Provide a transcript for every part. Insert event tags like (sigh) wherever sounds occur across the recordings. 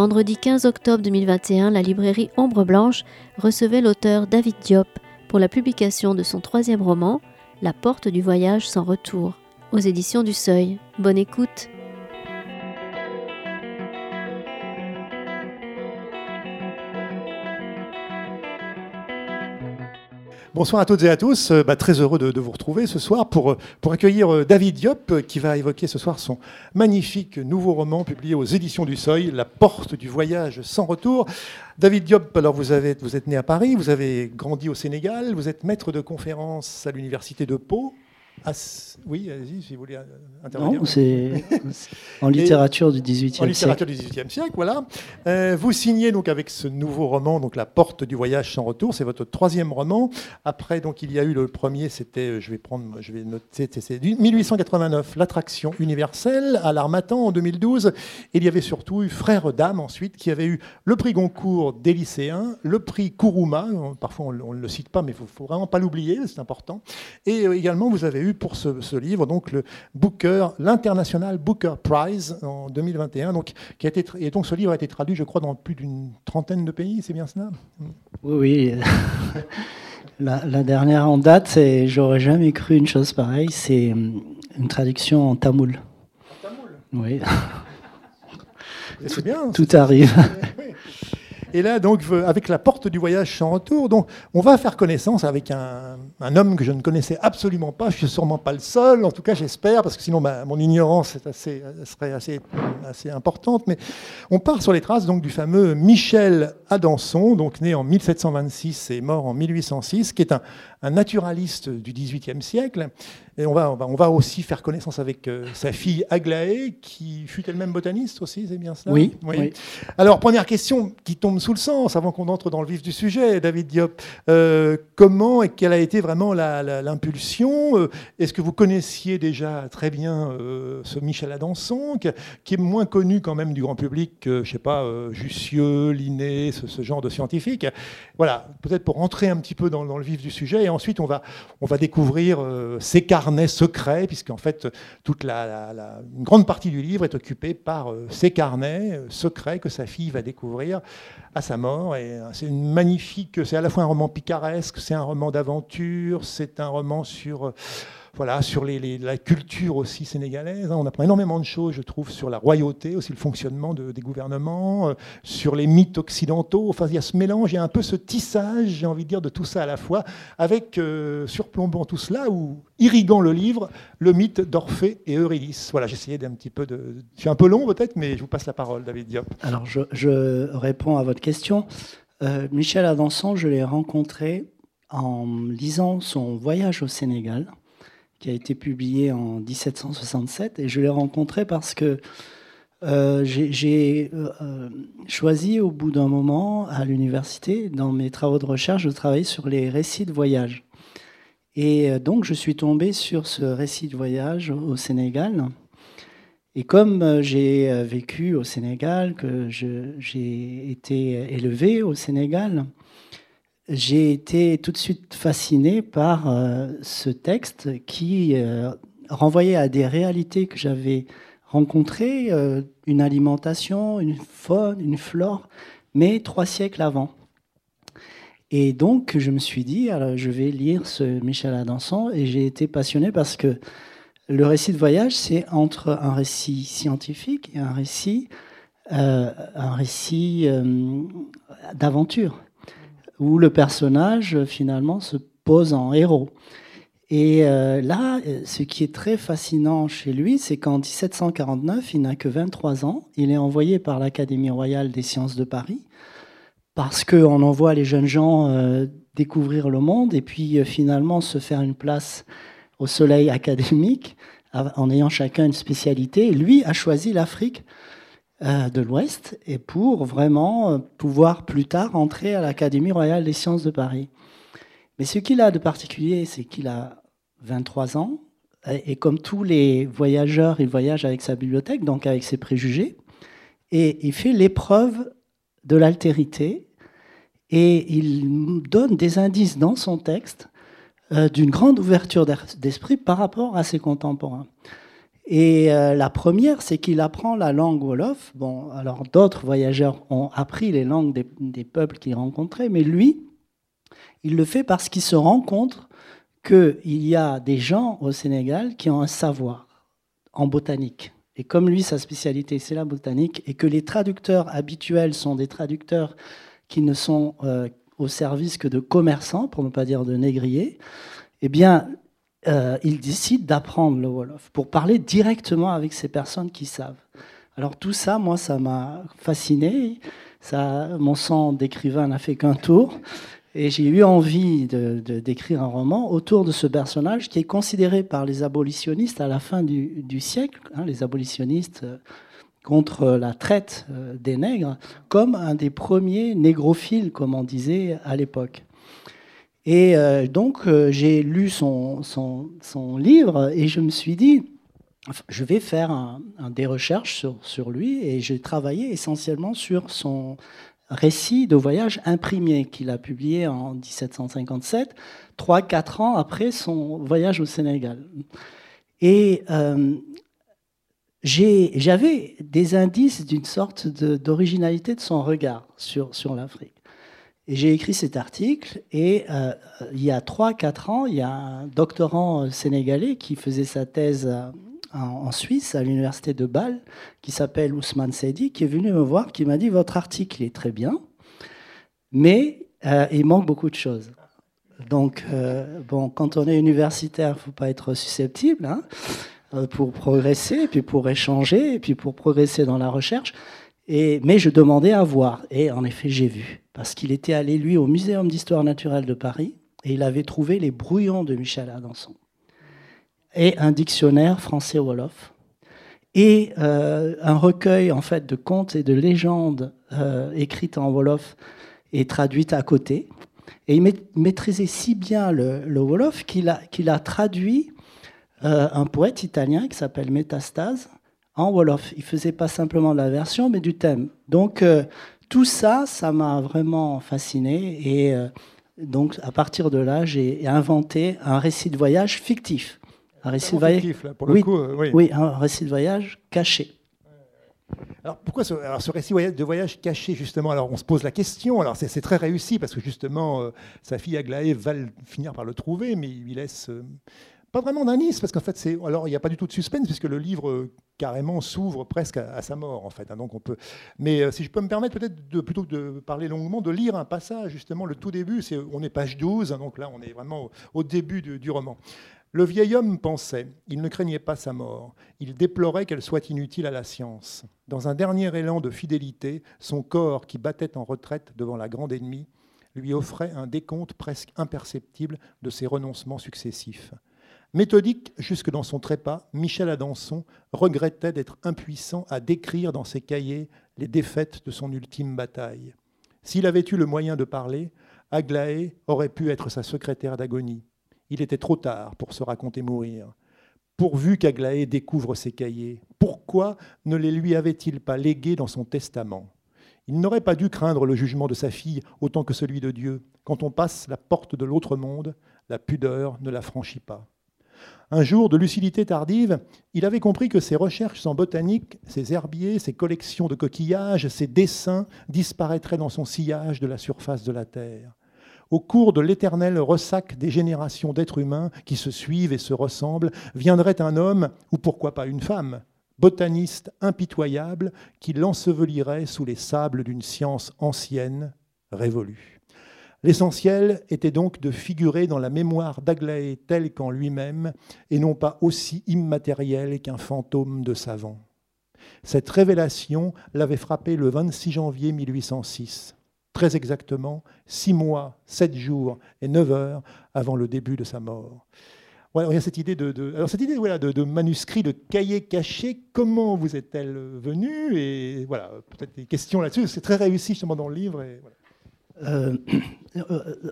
Vendredi 15 octobre 2021, la librairie Ombre Blanche recevait l'auteur David Diop pour la publication de son troisième roman, La porte du voyage sans retour, aux éditions du Seuil. Bonne écoute! Bonsoir à toutes et à tous. Euh, bah, très heureux de, vous retrouver ce soir pour, euh, pour accueillir euh, David Diop qui va évoquer ce soir son magnifique nouveau roman publié aux éditions du Seuil, La porte du voyage sans retour. David Diop, alors vous, avez, vous êtes né à Paris, vous avez grandi au Sénégal, vous êtes maître de conférence à l'université de Pau. Ah, oui, allez-y, si vous voulez euh, intervenir. Non, c'est en littérature du XVIIIe siècle. En littérature du XVIIIe siècle, voilà. Euh, vous signez donc avec ce nouveau roman, donc La Porte du voyage sans retour. C'est votre troisième roman. Après, donc il y a eu le premier, c'était, euh, je vais prendre, je vais noter, c'est 1889, L'attraction universelle à l'Armatan en 2012. Et il y avait surtout eu Frère d'âme ensuite, qui avait eu le prix Goncourt des lycéens, le prix Kourouma. Parfois on ne le cite pas, mais il ne faut, vraiment pas l'oublier, c'est important. Et également, vous avez eu pour ce, livre, donc le Booker, l'International Booker Prize en 2021. Donc, qui a été, et donc ce livre a été traduit, je crois, dans plus d'une trentaine de pays, c'est bien cela? Oui, oui. (laughs) la, dernière en date, et j'aurais jamais cru une chose pareille, c'est hum, une traduction en tamoul. En tamoul? Oui. C'est bien. Tout arrive. Et là, donc, avec la porte du voyage sans retour, donc, on va faire connaissance avec un, homme que je ne connaissais absolument pas. Je suis sûrement pas le seul, en tout cas, j'espère, parce que sinon, mon ignorance serait assez, assez importante. Mais on part sur les traces donc du fameux Michel Adanson, donc né en 1726 et mort en 1806, qui est un, un naturaliste du XVIIIe siècle. Et on va, on va, aussi faire connaissance avec euh, sa fille Aglaé, qui fut elle-même botaniste aussi, c'est bien ça oui, oui, Alors, première question qui tombe sous le sens, avant qu'on entre dans le vif du sujet, David Diop. Euh, comment et quelle a été vraiment l'impulsion euh, Est-ce que vous connaissiez déjà très bien ce Michel Adanson, qui, est moins connu quand même du grand public que, je sais pas, Jussieu, Linné, ce, genre de scientifiques? Voilà, peut-être pour rentrer un petit peu dans, dans le vif du sujet ensuite, on va, découvrir euh, ses carnets secrets, puisqu'en fait, toute la, une grande partie du livre est occupée par euh, ces carnets euh, secrets que sa fille va découvrir à sa mort. Et c'est une magnifique, c'est à la fois un roman picaresque, c'est un roman d'aventure, c'est un roman sur voilà, sur la culture aussi sénégalaise. Hein. On apprend énormément de choses, je trouve, sur la royauté, aussi le fonctionnement des gouvernements, euh, sur les mythes occidentaux. Enfin, il y a ce mélange, il y a un peu ce tissage, j'ai envie de dire, de tout ça à la fois, avec, euh, surplombant tout cela, ou irriguant le livre, le mythe d'Orphée et Eurydice. Voilà, j'essayais d'un petit peu de... Je suis un peu long peut-être, mais je vous passe la parole, David Diop. Alors, je, réponds à votre question. Euh, Michel Adanson, je l'ai rencontré en lisant son voyage au Sénégal qui a été publié en 1767. Et je l'ai rencontré parce que euh, j'ai euh, choisi au bout d'un moment à l'université, dans mes travaux de recherche, de travailler sur les récits de voyage. Et euh, donc je suis tombé sur ce récit de voyage au Sénégal. Et comme j'ai vécu au Sénégal, que j'ai été élevé au Sénégal, j'ai été tout de suite fasciné par euh, ce texte qui euh, renvoyait à des réalités que j'avais rencontrées, euh, une alimentation, une faune, une flore, mais trois siècles avant. Et donc, je me suis dit, alors, je vais lire ce Michel Adanson, et j'ai été passionné parce que le récit de voyage, c'est entre un récit scientifique et un récit, un récit d'aventure où le personnage finalement se pose en héros. Et euh, là, ce qui est très fascinant chez lui, c'est qu'en 1749, il n'a que 23 ans. Il est envoyé par l'Académie royale des sciences de Paris parce qu'on envoie les jeunes gens euh, découvrir le monde et puis euh, finalement se faire une place au soleil (laughs) académique en ayant chacun une spécialité. lui a choisi l'Afrique euh, de l'Ouest et pour vraiment euh, pouvoir plus tard entrer à l'Académie royale des sciences de Paris. Mais ce qu'il a de particulier, c'est qu'il a 23 ans et comme tous les voyageurs, il voyage avec sa bibliothèque, donc avec ses préjugés, et il fait l'épreuve de l'altérité et il donne des indices dans son texte euh, d'une grande ouverture d'esprit par rapport à ses contemporains. Et la première, c'est qu'il apprend la langue Wolof. Bon, alors d'autres voyageurs ont appris les langues des, des peuples qu'il rencontrait, mais lui, il le fait parce qu'il se rend compte qu'il y a des gens au Sénégal qui ont un savoir en botanique. Et comme lui, sa spécialité, c'est la botanique, et que les traducteurs habituels sont des traducteurs qui ne sont euh, au service que de commerçants, pour ne pas dire de négriers, eh bien, euh, il décide d'apprendre le Wolof pour parler directement avec ces personnes qui savent. Alors tout ça, moi, ça m'a fasciné. Ça, mon sang d'écrivain n'a fait qu'un tour. Et j'ai eu envie d'écrire de, un roman autour de ce personnage qui est considéré par les abolitionnistes à la fin du, siècle, hein, les abolitionnistes euh, contre la traite euh, des nègres, comme un des premiers négrophiles, comme on disait à l'époque. Et euh, donc j'ai lu son, son, livre et je me suis dit, je vais faire des recherches sur, sur lui et j'ai travaillé essentiellement sur son, récit de voyage imprimé qu'il a publié en 1757, 3-4 ans après son voyage au Sénégal. Et euh, j'avais des indices d'une sorte d'originalité de, son regard sur, sur l'Afrique. Et j'ai écrit cet article, et euh, il y a 3-4 ans, il y a un doctorant sénégalais qui faisait sa thèse en Suisse, à l'université de Bâle, qui s'appelle Ousmane Seydi, qui est venu me voir, qui m'a dit Votre article est très bien, mais euh, il manque beaucoup de choses. Donc, euh, bon, quand on est universitaire, il ne faut pas être susceptible hein, euh, pour progresser, puis pour échanger, puis pour progresser dans la recherche. Mais je demandais à voir, et en effet, j'ai vu, parce qu'il était allé, lui, au Muséum d'histoire naturelle de Paris, et il avait trouvé les brouillons de Michel Adanson et un dictionnaire français-wolof et euh, un recueil en fait de contes et de légendes euh, écrites en wolof et traduites à côté. Et il maîtrisait si bien le, wolof qu'il a, a traduit euh, un poète italien qui s'appelle Métastase en wolof. Il faisait pas simplement de la version, mais du thème. Donc tout ça, ça m'a vraiment fasciné et donc à partir de là, j'ai inventé un récit de voyage fictif un récit de voyage. oui, euh, oui. un récit de voyage caché. Alors pourquoi ce, alors ce récit de voyage caché justement? Alors on se pose la question. Alors c'est très réussi parce que justement euh, sa fille Aglaé va finir par le trouver, mais il laisse euh, pas vraiment d'indice parce qu'en fait c'est alors il n'y a pas du tout de suspense puisque le livre carrément s'ouvre presque à, sa mort en fait. Hein. donc on peut. Mais si je peux me permettre peut-être plutôt que de parler longuement de lire un passage justement le tout début. On est page 12, hein. donc là on est vraiment au, début du roman. Le vieil homme pensait, il ne craignait pas sa mort, il déplorait qu'elle soit inutile à la science. Dans un dernier élan de fidélité, son corps, qui battait en retraite devant la grande ennemie, lui offrait un décompte presque imperceptible de ses renoncements successifs. Méthodique jusque dans son trépas, Michel Adanson regrettait d'être impuissant à décrire dans ses cahiers les défaites de son ultime bataille. S'il avait eu le moyen de parler, Aglaé aurait pu être sa secrétaire d'agonie. Il était trop tard pour se raconter mourir. Pourvu qu'Aglaé découvre ses cahiers, pourquoi ne les lui avait-il pas légués dans son testament? Il n'aurait pas dû craindre le jugement de sa fille autant que celui de Dieu. Quand on passe la porte de l'autre monde, la pudeur ne la franchit pas. Un jour, de lucidité tardive, il avait compris que ses recherches en botanique, ses herbiers, ses collections de coquillages, ses dessins disparaîtraient dans son sillage de la surface de la Terre au cours de l'éternel ressac des générations d'êtres humains qui se suivent et se ressemblent, viendrait un homme, ou pourquoi pas une femme, botaniste impitoyable, qui l'ensevelirait sous les sables d'une science ancienne, révolue. L'essentiel était donc de figurer dans la mémoire d'Aglaé tel qu'en lui-même, et non pas aussi immatériel qu'un fantôme de savant. Cette révélation l'avait frappé le 26 janvier 1806 très exactement six mois, sept jours et neuf heures avant le début de sa mort. a cette idée de, voilà, manuscrit, de cahier caché. Comment vous est-elle venue Et voilà, peut-être des questions là-dessus. C'est très réussi justement dans le livre. (clears throat) euh,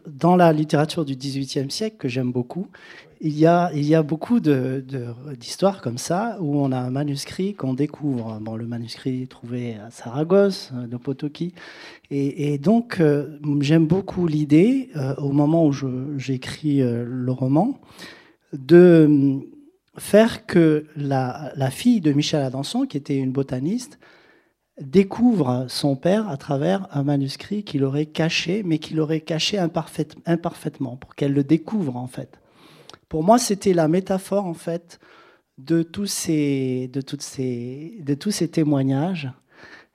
dans la littérature du XVIIIe siècle, que j'aime beaucoup, il y a, beaucoup d'histoires comme ça où on a un manuscrit qu'on découvre. Bon, le manuscrit trouvé à Saragosse, euh, de Potoki. Et, donc, euh, j'aime beaucoup l'idée, au moment où j'écris le roman, de faire que la, la, fille de Michel Adanson, qui était une botaniste, découvre son père à travers un manuscrit qu'il aurait caché, mais qu'il aurait caché imparfaitement, pour qu'elle le découvre en fait. Pour moi, c'était la métaphore en fait de tous ces, de toutes ces, de tous ces témoignages,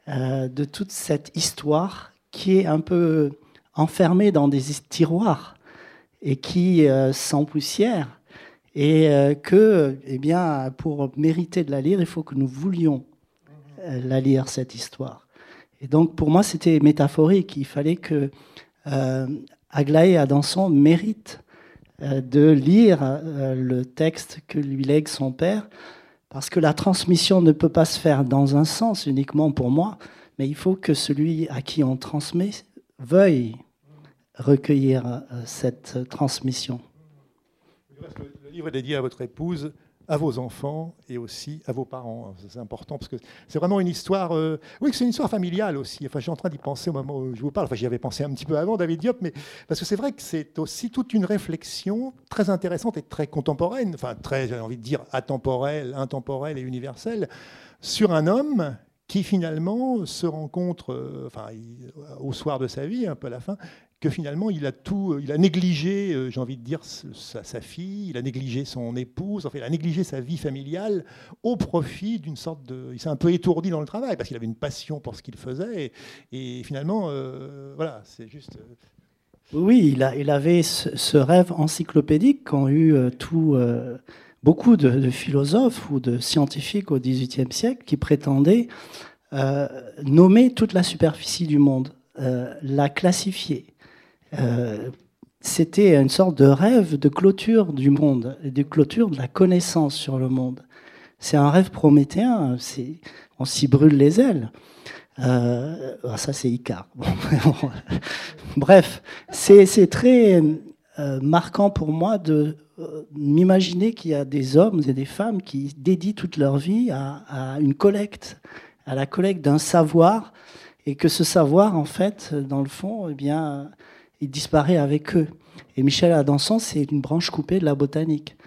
euh, de toute cette histoire qui est un peu enfermée dans des tiroirs et qui euh, s'empoussière et euh, que, eh bien, pour mériter de la lire, il faut que nous voulions la lire, cette histoire. Et donc, pour moi, c'était métaphorique. Il fallait que euh, Aglaé Adanson mérite euh, de lire euh, le texte que lui lègue son père, parce que la transmission ne peut pas se faire dans un sens uniquement pour moi, mais il faut que celui à qui on transmet veuille recueillir cette transmission. Le livre est dédié à votre épouse à vos enfants et aussi à vos parents. C'est important parce que c'est vraiment une histoire. Euh, oui, c'est une histoire familiale aussi. Enfin, je suis en train d'y penser au moment où je vous parle. Enfin, j'y avais pensé un petit peu avant, David Diop, mais parce que c'est vrai que c'est aussi toute une réflexion très intéressante et très contemporaine, enfin très, j'ai envie de dire, atemporelle, intemporelle et universelle, sur un homme qui finalement se rencontre, euh, enfin, au soir de sa vie, un peu à la fin, que finalement il a tout, il a négligé, euh, j'ai envie de dire, sa, fille, il a négligé son épouse, enfin il a négligé sa vie familiale au profit d'une sorte de, il s'est un peu étourdi dans le travail parce qu'il avait une passion pour ce qu'il faisait et, finalement, euh, voilà, c'est juste. Euh, oui, il, a, il avait ce, rêve encyclopédique qu'ont eu tout, beaucoup de, philosophes ou de scientifiques au XVIIIe siècle qui prétendaient nommer toute la superficie du monde, la classifier, euh, c'était une sorte de rêve de clôture du monde, de clôture de la connaissance sur le monde. C'est un rêve prométhéen, on s'y brûle les ailes. Euh, ah, ça, c'est Icar. (laughs) Bref, c'est très euh, marquant pour moi de m'imaginer qu'il y a des hommes et des femmes qui dédient toute leur vie à, à une collecte, à la collecte d'un savoir, et que ce savoir, en fait, dans le fond, eh bien, il disparaît avec eux. Et Michel Adanson, c'est une branche coupée de la botanique,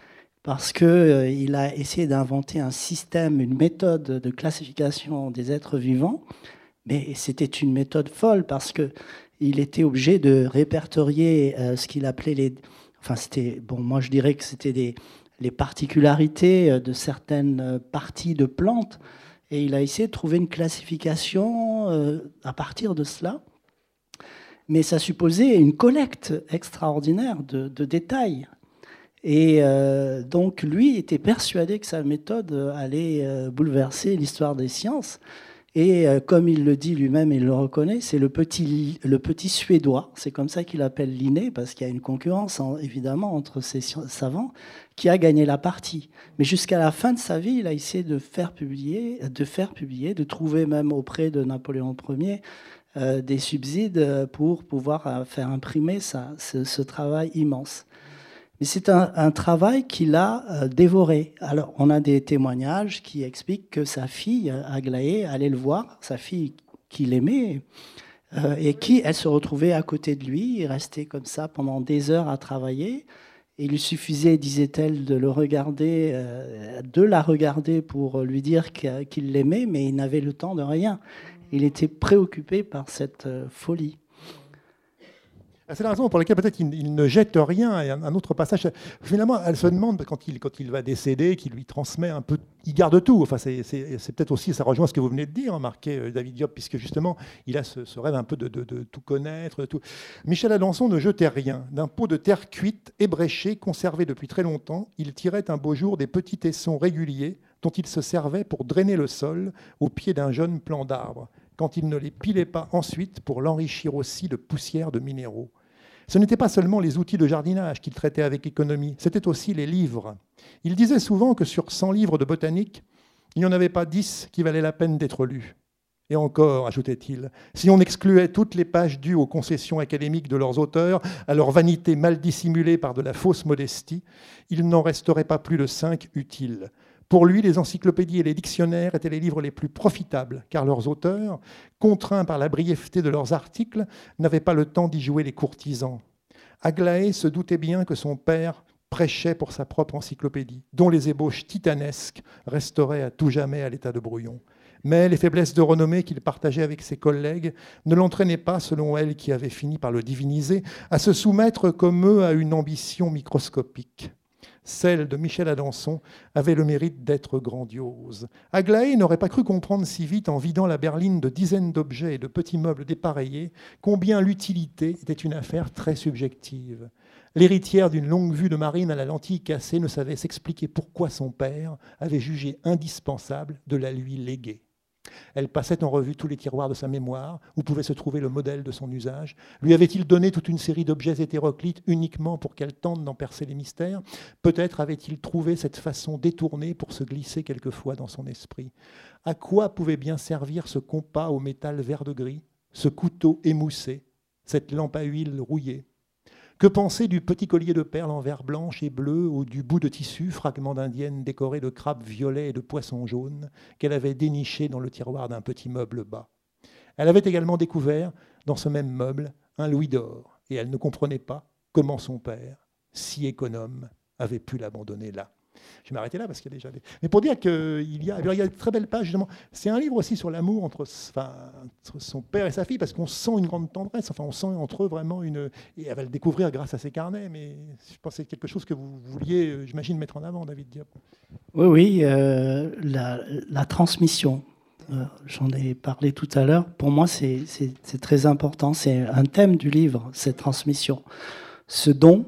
parce qu'il euh, a essayé d'inventer un système, une méthode de classification des êtres vivants, mais c'était une méthode folle, parce que il était obligé de répertorier euh, ce qu'il appelait les... Enfin, c'était... Bon, moi, je dirais que c'était des, les particularités euh, de certaines parties de plantes, et il a essayé de trouver une classification à partir de cela mais ça supposait une collecte extraordinaire de, détails. Et euh, donc lui était persuadé que sa méthode allait euh, bouleverser l'histoire des sciences. Et euh, comme il le dit lui-même, il le reconnaît, c'est le petit, le petit suédois, c'est comme ça qu'il appelle Linné, parce qu'il y a une concurrence évidemment entre ces savants, qui a gagné la partie. Mais jusqu'à la fin de sa vie, il a essayé de faire publier, de faire publier, de trouver même auprès de Napoléon Ier euh, des subsides pour pouvoir euh, faire imprimer ce, travail immense. Mais c'est un, travail qu'il a euh, dévoré. Alors, on a des témoignages qui expliquent que sa fille, Aglaé, allait le voir, sa fille qu'il aimait, et qui, elle se retrouvait à côté de lui, il restait comme ça pendant des heures à travailler. il lui suffisait, disait-elle, de le regarder, de la regarder pour lui dire qu'il l'aimait, mais il n'avait le temps de rien. Il était préoccupé par cette euh, folie. Ah, c'est la raison pour laquelle peut-être il, ne jette rien. un autre passage, finalement, elle se demande quand il, va décéder, qu'il lui transmet un peu, il garde tout. Enfin, c'est, peut-être aussi, ça rejoint ce que vous venez de dire, hein, marqué euh, David Diop, puisque justement, il a ce, rêve un peu de, tout connaître. De tout. Michel Alençon ne jetait rien. D'un pot de terre cuite, ébréché, conservé depuis très longtemps, il tirait un beau jour des petits tessons réguliers dont il se servait pour drainer le sol au pied d'un jeune plant d'arbre quand il ne les pilait pas ensuite pour l'enrichir aussi de poussière de minéraux. Ce n'étaient pas seulement les outils de jardinage qu'il traitait avec économie, c'était aussi les livres. Il disait souvent que sur 100 livres de botanique, il n'y en avait pas 10 qui valaient la peine d'être lus. Et encore, ajoutait-il, si on excluait toutes les pages dues aux concessions académiques de leurs auteurs, à leur vanité mal dissimulée par de la fausse modestie, il n'en resterait pas plus de cinq utiles. Pour lui, les encyclopédies et les dictionnaires étaient les livres les plus profitables, car leurs auteurs, contraints par la brièveté de leurs articles, n'avaient pas le temps d'y jouer les courtisans. Aglaé se doutait bien que son père prêchait pour sa propre encyclopédie, dont les ébauches titanesques resteraient à tout jamais à l'état de brouillon. Mais les faiblesses de renommée qu'il partageait avec ses collègues ne l'entraînaient pas, selon elle qui avait fini par le diviniser, à se soumettre comme eux à une ambition microscopique. Celle de Michel Adanson avait le mérite d'être grandiose. Aglaé n'aurait pas cru comprendre si vite, en vidant la berline de dizaines d'objets et de petits meubles dépareillés, combien l'utilité était une affaire très subjective. L'héritière d'une longue vue de marine à la lentille cassée ne savait s'expliquer pourquoi son père avait jugé indispensable de la lui léguer. Elle passait en revue tous les tiroirs de sa mémoire, où pouvait se trouver le modèle de son usage. Lui avait-il donné toute une série d'objets hétéroclites uniquement pour qu'elle tente d'en percer les mystères? Peut-être avait-il trouvé cette façon détournée pour se glisser quelquefois dans son esprit. À quoi pouvait bien servir ce compas au métal vert de gris, ce couteau émoussé, cette lampe à huile rouillée? Que penser du petit collier de perles en verre blanche et bleu ou du bout de tissu, fragment d'indienne décoré de crabes violets et de poissons jaunes, qu'elle avait déniché dans le tiroir d'un petit meuble bas? Elle avait également découvert, dans ce même meuble, un louis d'or, et elle ne comprenait pas comment son père, si économe, avait pu l'abandonner là. Je vais m'arrêter là parce qu'il y a déjà des. Mais pour dire qu'il y a, il y a de très belles pages, justement. C'est un livre aussi sur l'amour entre, enfin, son père et sa fille, parce qu'on sent une grande tendresse. Enfin, on sent entre eux vraiment une. Et elle va le découvrir grâce à ses carnets, mais je pense que c'est quelque chose que vous vouliez, euh, j'imagine, mettre en avant, David Diop. Oui, oui, euh, la, transmission. Euh, j'en ai parlé tout à l'heure. Pour moi, c'est très important. C'est un thème du livre, cette transmission. Ce don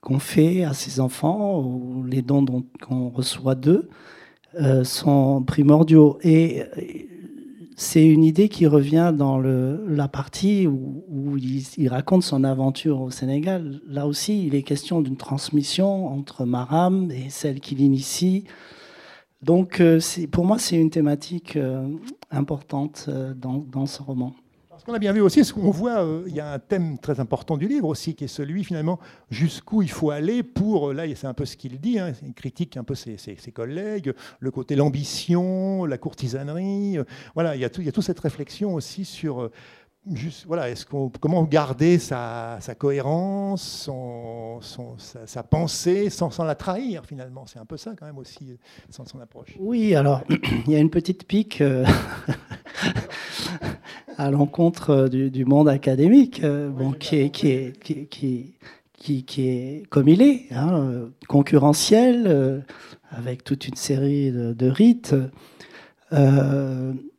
qu'on fait à ses enfants ou les dons qu'on reçoit d'eux euh, sont primordiaux. Et c'est une idée qui revient dans la partie où, il, raconte son aventure au Sénégal. Là aussi, il est question d'une transmission entre Maram et celle qui l'initie. Donc, euh, pour moi, c'est une thématique euh, importante dans ce roman. On a bien vu aussi, ce qu'on voit, euh, il y a un thème très important du livre aussi, qui est celui finalement jusqu'où il faut aller pour, là c'est un peu ce qu'il dit, hein, il critique un peu ses, collègues, le côté l'ambition, la courtisanerie, euh, voilà, il y, a tout, il y a toute cette réflexion aussi sur euh, Juste, voilà, est-ce qu'on, comment garder sa, cohérence, son, sa, pensée sans, sans, la trahir finalement? C'est un peu ça quand même aussi, sans son approche. Oui, alors (clears throat) il y a une petite pique (laughs) à l'encontre euh, du, monde académique, euh, bon, qui, est, qui, est, qui, qui, qui, est comme il est, hein, euh, concurrentiel, avec toute une série de, rites.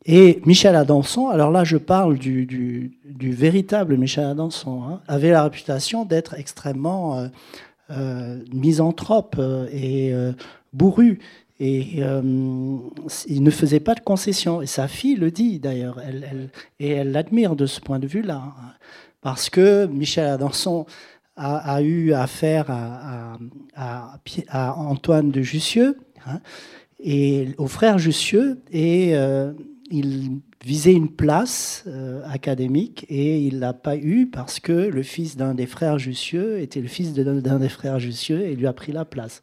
et Michel Adanson, alors là je parle du, du, du véritable Michel Adanson, hein, avait la réputation d'être extrêmement misanthrope et bourru. Et euh, il ne faisait pas de concessions. Et sa fille le dit d'ailleurs. Et elle l'admire de ce point de vue-là. Parce que Michel Adanson a, eu affaire à, à, Antoine de Jussieu hein, et au frère Jussieu. Et euh, il visait une place euh, académique et il l'a pas eu parce que le fils d'un des frères Jussieu était le fils d'un des frères Jussieu et lui a pris la place.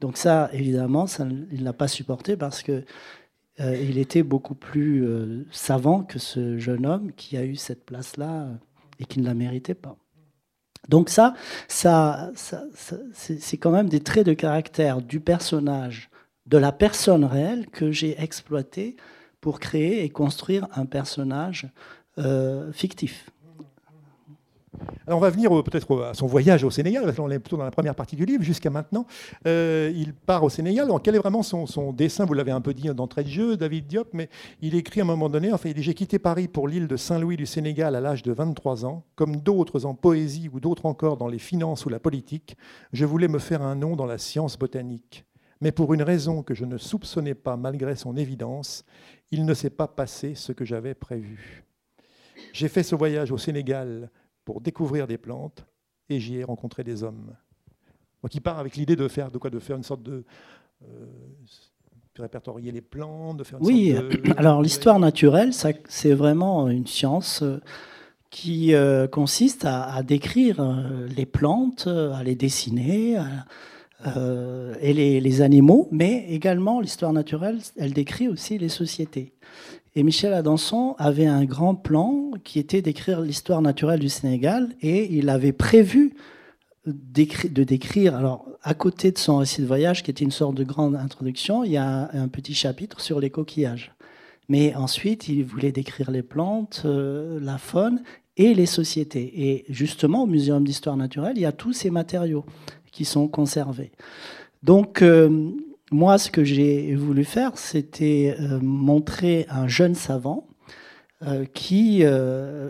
Donc ça, évidemment, il ne l'a pas supporté parce que euh, il était beaucoup plus euh, savant que ce jeune homme qui a eu cette place-là euh, et qui ne la méritait pas. Donc ça, ça, c'est quand même des traits de caractère du personnage, de la personne réelle que j'ai exploité pour créer et construire un personnage fictif. Alors on va venir peut-être à son voyage au Sénégal, on est plutôt dans la première partie du livre, jusqu'à maintenant. Euh, il part au Sénégal. Donc, quel est vraiment son, dessin? Vous l'avez un peu dit d'entrée de jeu, David Diop, mais il écrit à un moment donné, enfin, il dit J'ai quitté Paris pour l'île de Saint-Louis du Sénégal à l'âge de 23 ans. Comme d'autres en poésie ou d'autres encore dans les finances ou la politique, je voulais me faire un nom dans la science botanique. Mais pour une raison que je ne soupçonnais pas malgré son évidence, il ne s'est pas passé ce que j'avais prévu. J'ai fait ce voyage au Sénégal pour découvrir des plantes et j'y ai rencontré des hommes. Donc il part avec l'idée de faire de quoi de faire une sorte de euh, répertorier les plantes, de faire une oui. Sorte de... alors l'histoire naturelle, c'est vraiment une science euh, qui euh, consiste à, décrire les plantes, à les dessiner. et les, les, animaux, mais également l'histoire naturelle, elle décrit aussi les sociétés. Et Michel Adanson avait un grand plan qui était d'écrire l'histoire naturelle du Sénégal et il avait prévu de décrire, alors à côté de son récit de voyage, qui était une sorte de grande introduction, il y a un, petit chapitre sur les coquillages. Mais ensuite, il voulait décrire les plantes, euh, la faune et les sociétés. Et justement, au Muséum d'histoire naturelle, il y a tous ces matériaux qui sont conservés. Donc, euh, moi, ce que j'ai voulu faire, c'était euh, montrer un jeune savant qui,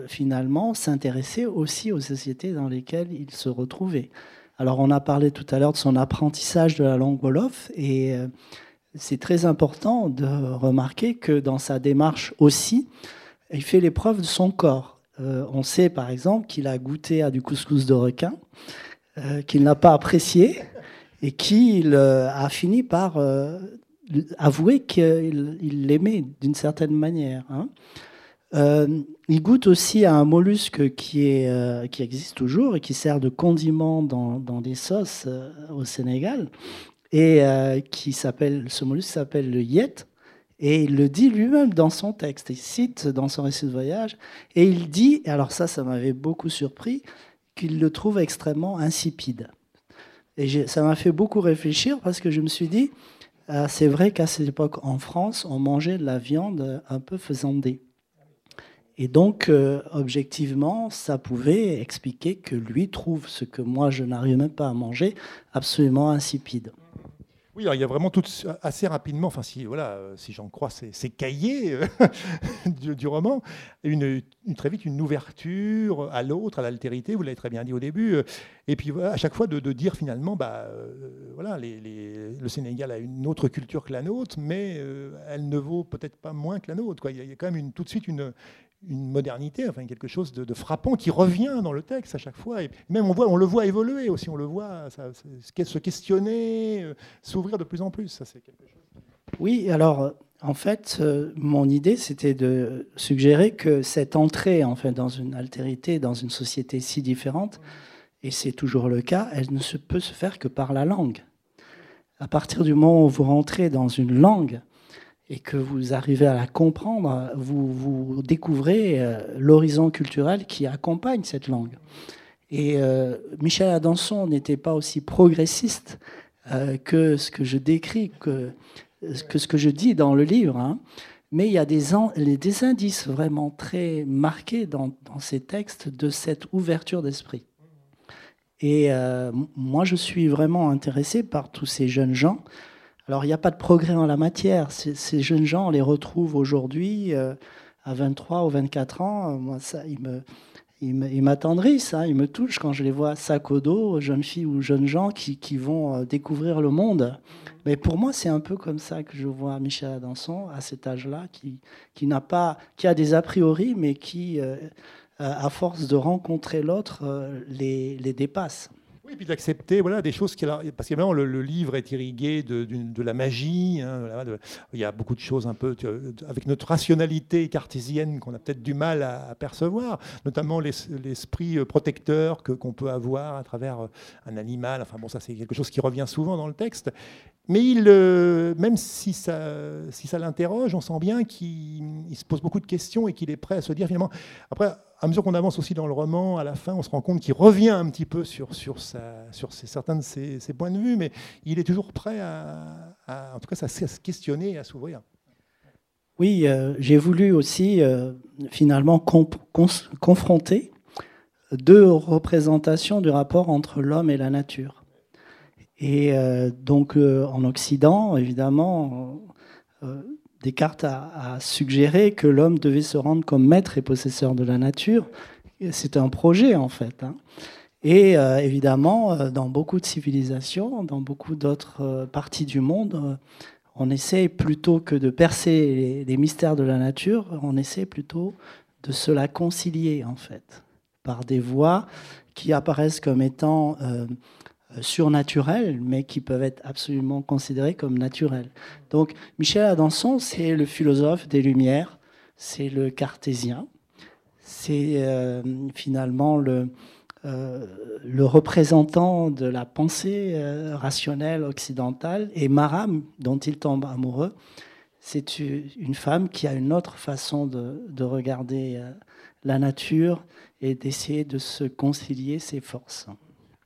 finalement, s'intéressait aussi aux sociétés dans lesquelles il se retrouvait. Alors, on a parlé tout à l'heure de son apprentissage de la langue Wolof et c'est très important de remarquer que dans sa démarche aussi, il fait l'épreuve de son corps. Euh, on sait par exemple qu'il a goûté à du couscous de requin, euh, qu'il n'a pas apprécié et qu'il euh, a fini par avouer qu'il l'aimait d'une certaine manière. Hein. il goûte aussi à un mollusque qui, existe toujours et qui sert de condiment dans, des sauces au Sénégal, et euh, qui s'appelle, ce mollusque s'appelle le yet, et il le dit lui-même dans son texte. Il cite dans son récit de voyage, et il dit, alors ça, ça m'avait beaucoup surpris, qu'il le trouve extrêmement insipide. Et ça m'a fait beaucoup réfléchir parce que je me suis dit, euh, c'est vrai qu'à cette époque, en France, on mangeait de la viande un peu faisandée. Et donc, euh, objectivement, ça pouvait expliquer que lui trouve ce que moi, je n'arrive même pas à manger, absolument insipide. Oui, il y a vraiment tout assez rapidement, enfin si voilà, euh, si j'en crois ces, cahiers euh, (laughs) du, roman, une, très vite une ouverture à l'autre, à l'altérité. Vous l'avez très bien dit au début. Euh, et puis à chaque fois de, dire finalement, bah voilà, le Sénégal a une autre culture que la nôtre, mais elle ne vaut peut-être pas moins que la nôtre. Il, y a, quand même tout de suite une, une modernité, enfin quelque chose de, frappant qui revient dans le texte à chaque fois. Et même on, voit, on le voit évoluer aussi, on le voit se questionner, euh, s'ouvrir de plus en plus. Ça, quelque chose. Oui, alors en fait, euh, mon idée, c'était de suggérer que cette entrée en dans une altérité, dans une société si différente, et c'est toujours le cas, elle ne se peut se faire que par la langue. À partir du moment où vous rentrez dans une langue, et que vous arrivez à la comprendre, vous, découvrez euh, l'horizon culturel qui accompagne cette langue. Et euh, Michel Adanson n'était pas aussi progressiste euh, que ce que je décris, que, ce que je dis dans le livre. Hein. Mais il y a des, des, indices vraiment très marqués dans, dans, ces textes de cette ouverture d'esprit. Et moi, je suis vraiment intéressé par tous ces jeunes gens alors, il n'y a pas de progrès en la matière. Ces, jeunes gens, on les retrouve aujourd'hui euh, à 23 ou 24 ans. Moi, ça, ils me, ils m'attendrissent, hein, ils me touchent quand je les vois sac au dos, jeunes filles ou jeunes gens qui, qui vont euh, découvrir le monde. Mais pour moi, c'est un peu comme ça que je vois Michel Adanson à cet âge-là, qui, qui, n'a pas, qui a des a priori, mais qui, euh, à force de rencontrer l'autre, les, les dépasse. Oui, puis d'accepter voilà, des choses qui. Parce que le, le, livre est irrigué de, de la magie. Hein, il y a beaucoup de choses un peu avec notre rationalité cartésienne qu'on a peut-être du mal à, percevoir, notamment l'esprit euh, protecteur que, qu'on peut avoir à travers euh, un animal. Enfin, bon, ça, c'est quelque chose qui revient souvent dans le texte. Mais il, euh, même si ça, si ça l'interroge, on sent bien qu'il se pose beaucoup de questions et qu'il est prêt à se dire finalement. Après, à mesure qu'on avance aussi dans le roman, à la fin, on se rend compte qu'il revient un petit peu sur, sur, sa, certains de ses, points de vue, mais il est toujours prêt à, en tout cas, à, se questionner et à s'ouvrir. Oui, euh, j'ai voulu aussi euh, finalement confronter deux représentations du rapport entre l'homme et la nature. Et euh, donc en Occident, évidemment, Descartes a, suggéré que l'homme devait se rendre comme maître et possesseur de la nature. C'est un projet en fait. Hein. Et euh, évidemment, euh, dans beaucoup de civilisations, dans beaucoup d'autres euh, parties du monde, on essaie plutôt que de percer les, mystères de la nature, on essaie plutôt de se la concilier en fait, par des voies qui apparaissent comme étant surnaturels, mais qui peuvent être absolument considérés comme naturels. Donc Michel Adanson, c'est le philosophe des Lumières, c'est le cartésien, c'est euh, finalement le, euh, le représentant de la pensée rationnelle occidentale, et Maram, dont il tombe amoureux, c'est une femme qui a une autre façon de regarder la nature et d'essayer de se concilier ses forces.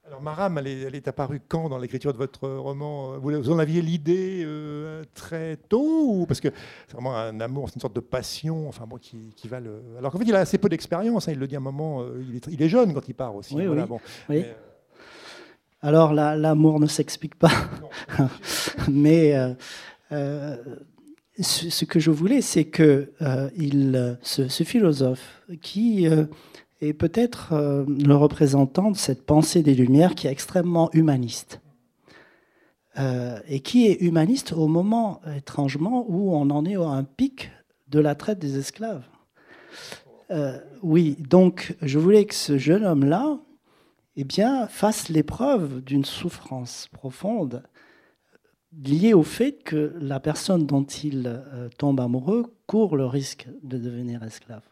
Alors Maram, elle est, apparue quand dans l'écriture de votre roman Vous en aviez l'idée euh, très tôt ou parce que c'est vraiment un amour, c'est une sorte de passion, enfin bon, qui, va le. Alors qu'en fait, il a assez peu d'expérience. Hein, il le dit à un moment. Euh, il, est, jeune quand il part aussi. Oui, oui. oui. Alors l'amour ne s'explique pas, (laughs) mais euh, ce, que je voulais, c'est que il, ce, philosophe qui est peut-être euh, le représentant de cette pensée des Lumières qui est extrêmement humaniste. Euh, et qui est humaniste au moment, étrangement, où on en est à un pic de la traite des esclaves. Euh, oui, donc je voulais que ce jeune homme-là eh bien, fasse l'épreuve d'une souffrance profonde liée au fait que la personne dont il tombe amoureux court le risque de devenir esclave.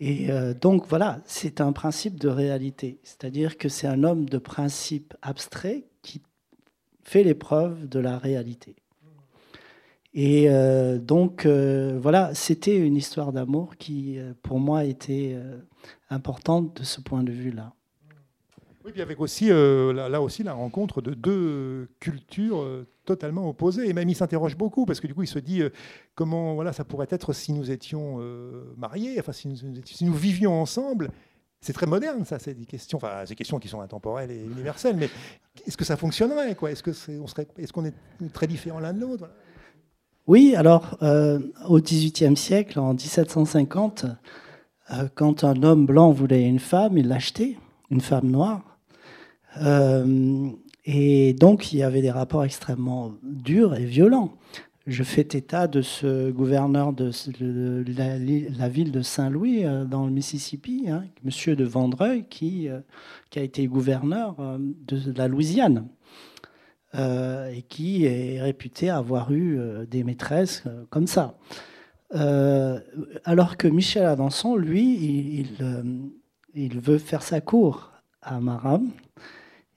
Et euh, donc voilà, c'est un principe de réalité, c'est-à-dire que c'est un homme de principe abstrait qui fait l'épreuve de la réalité. Et euh, donc euh, voilà, c'était une histoire d'amour qui, pour moi, était importante de ce point de vue-là. Oui, puis avec aussi, là, aussi la rencontre de deux cultures totalement opposé. Et même il s'interroge beaucoup parce que du coup il se dit euh, comment voilà ça pourrait être si nous étions euh, mariés, enfin si nous, vivions ensemble. C'est très moderne ça, c'est des questions, enfin des questions qui sont intemporelles et universelles. Mais est-ce que ça fonctionnerait Est-ce que on serait, est-ce qu'on est très différents l'un de l'autre? Oui, alors euh, au XVIIIe siècle, en 1750, quand un homme blanc voulait une femme, il l'achetait, une femme noire. Et donc, il y avait des rapports extrêmement durs et violents. Je fais état de ce gouverneur de la, ville de Saint-Louis, euh, dans le Mississippi, hein, monsieur de Vandreuil, qui, euh, a été gouverneur euh, de la Louisiane. et qui est réputé avoir eu des maîtresses comme ça. alors que Michel Adanson, lui, il, il, veut faire sa cour à Maram,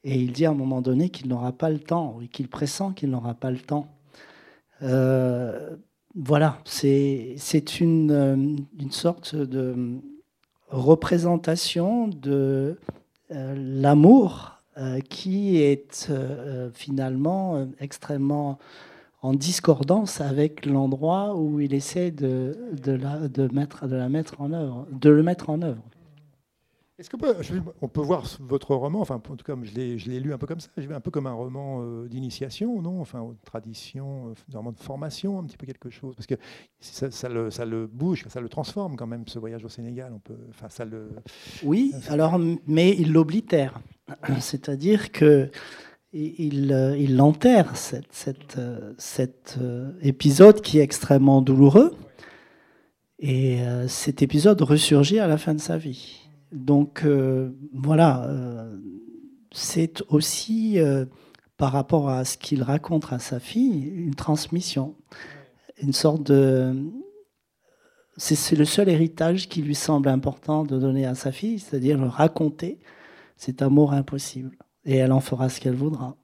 et il dit à un moment donné qu'il n'aura pas le temps, et qu'il pressent qu'il n'aura pas le temps. Euh, voilà, c'est une, euh, une sorte de représentation de euh, l'amour qui est finalement extrêmement en discordance avec l'endroit où il essaie de, de, la, de, mettre, de la mettre en œuvre, de le mettre en œuvre. Est-ce qu'on peut, on peut voir votre roman, enfin, en tout cas, je l'ai lu un peu comme ça, je un peu comme un roman euh, d'initiation, non? Enfin, tradition, euh, vraiment de formation, un petit peu quelque chose. Parce que ça, ça, le, ça, le, bouge, ça le transforme quand même, ce voyage au Sénégal. On peut, enfin, ça le, oui, alors, mais il l'oblitère. C'est-à-dire que il, euh, il enterre cette, cet épisode qui est extrêmement douloureux. Et cet épisode ressurgit à la fin de sa vie. Donc euh, voilà, euh, c'est aussi euh, par rapport à ce qu'il raconte à sa fille une transmission, une sorte de... C'est le seul héritage qui lui semble important de donner à sa fille, c'est-à-dire raconter. Cet amour impossible. Et elle en fera ce qu'elle voudra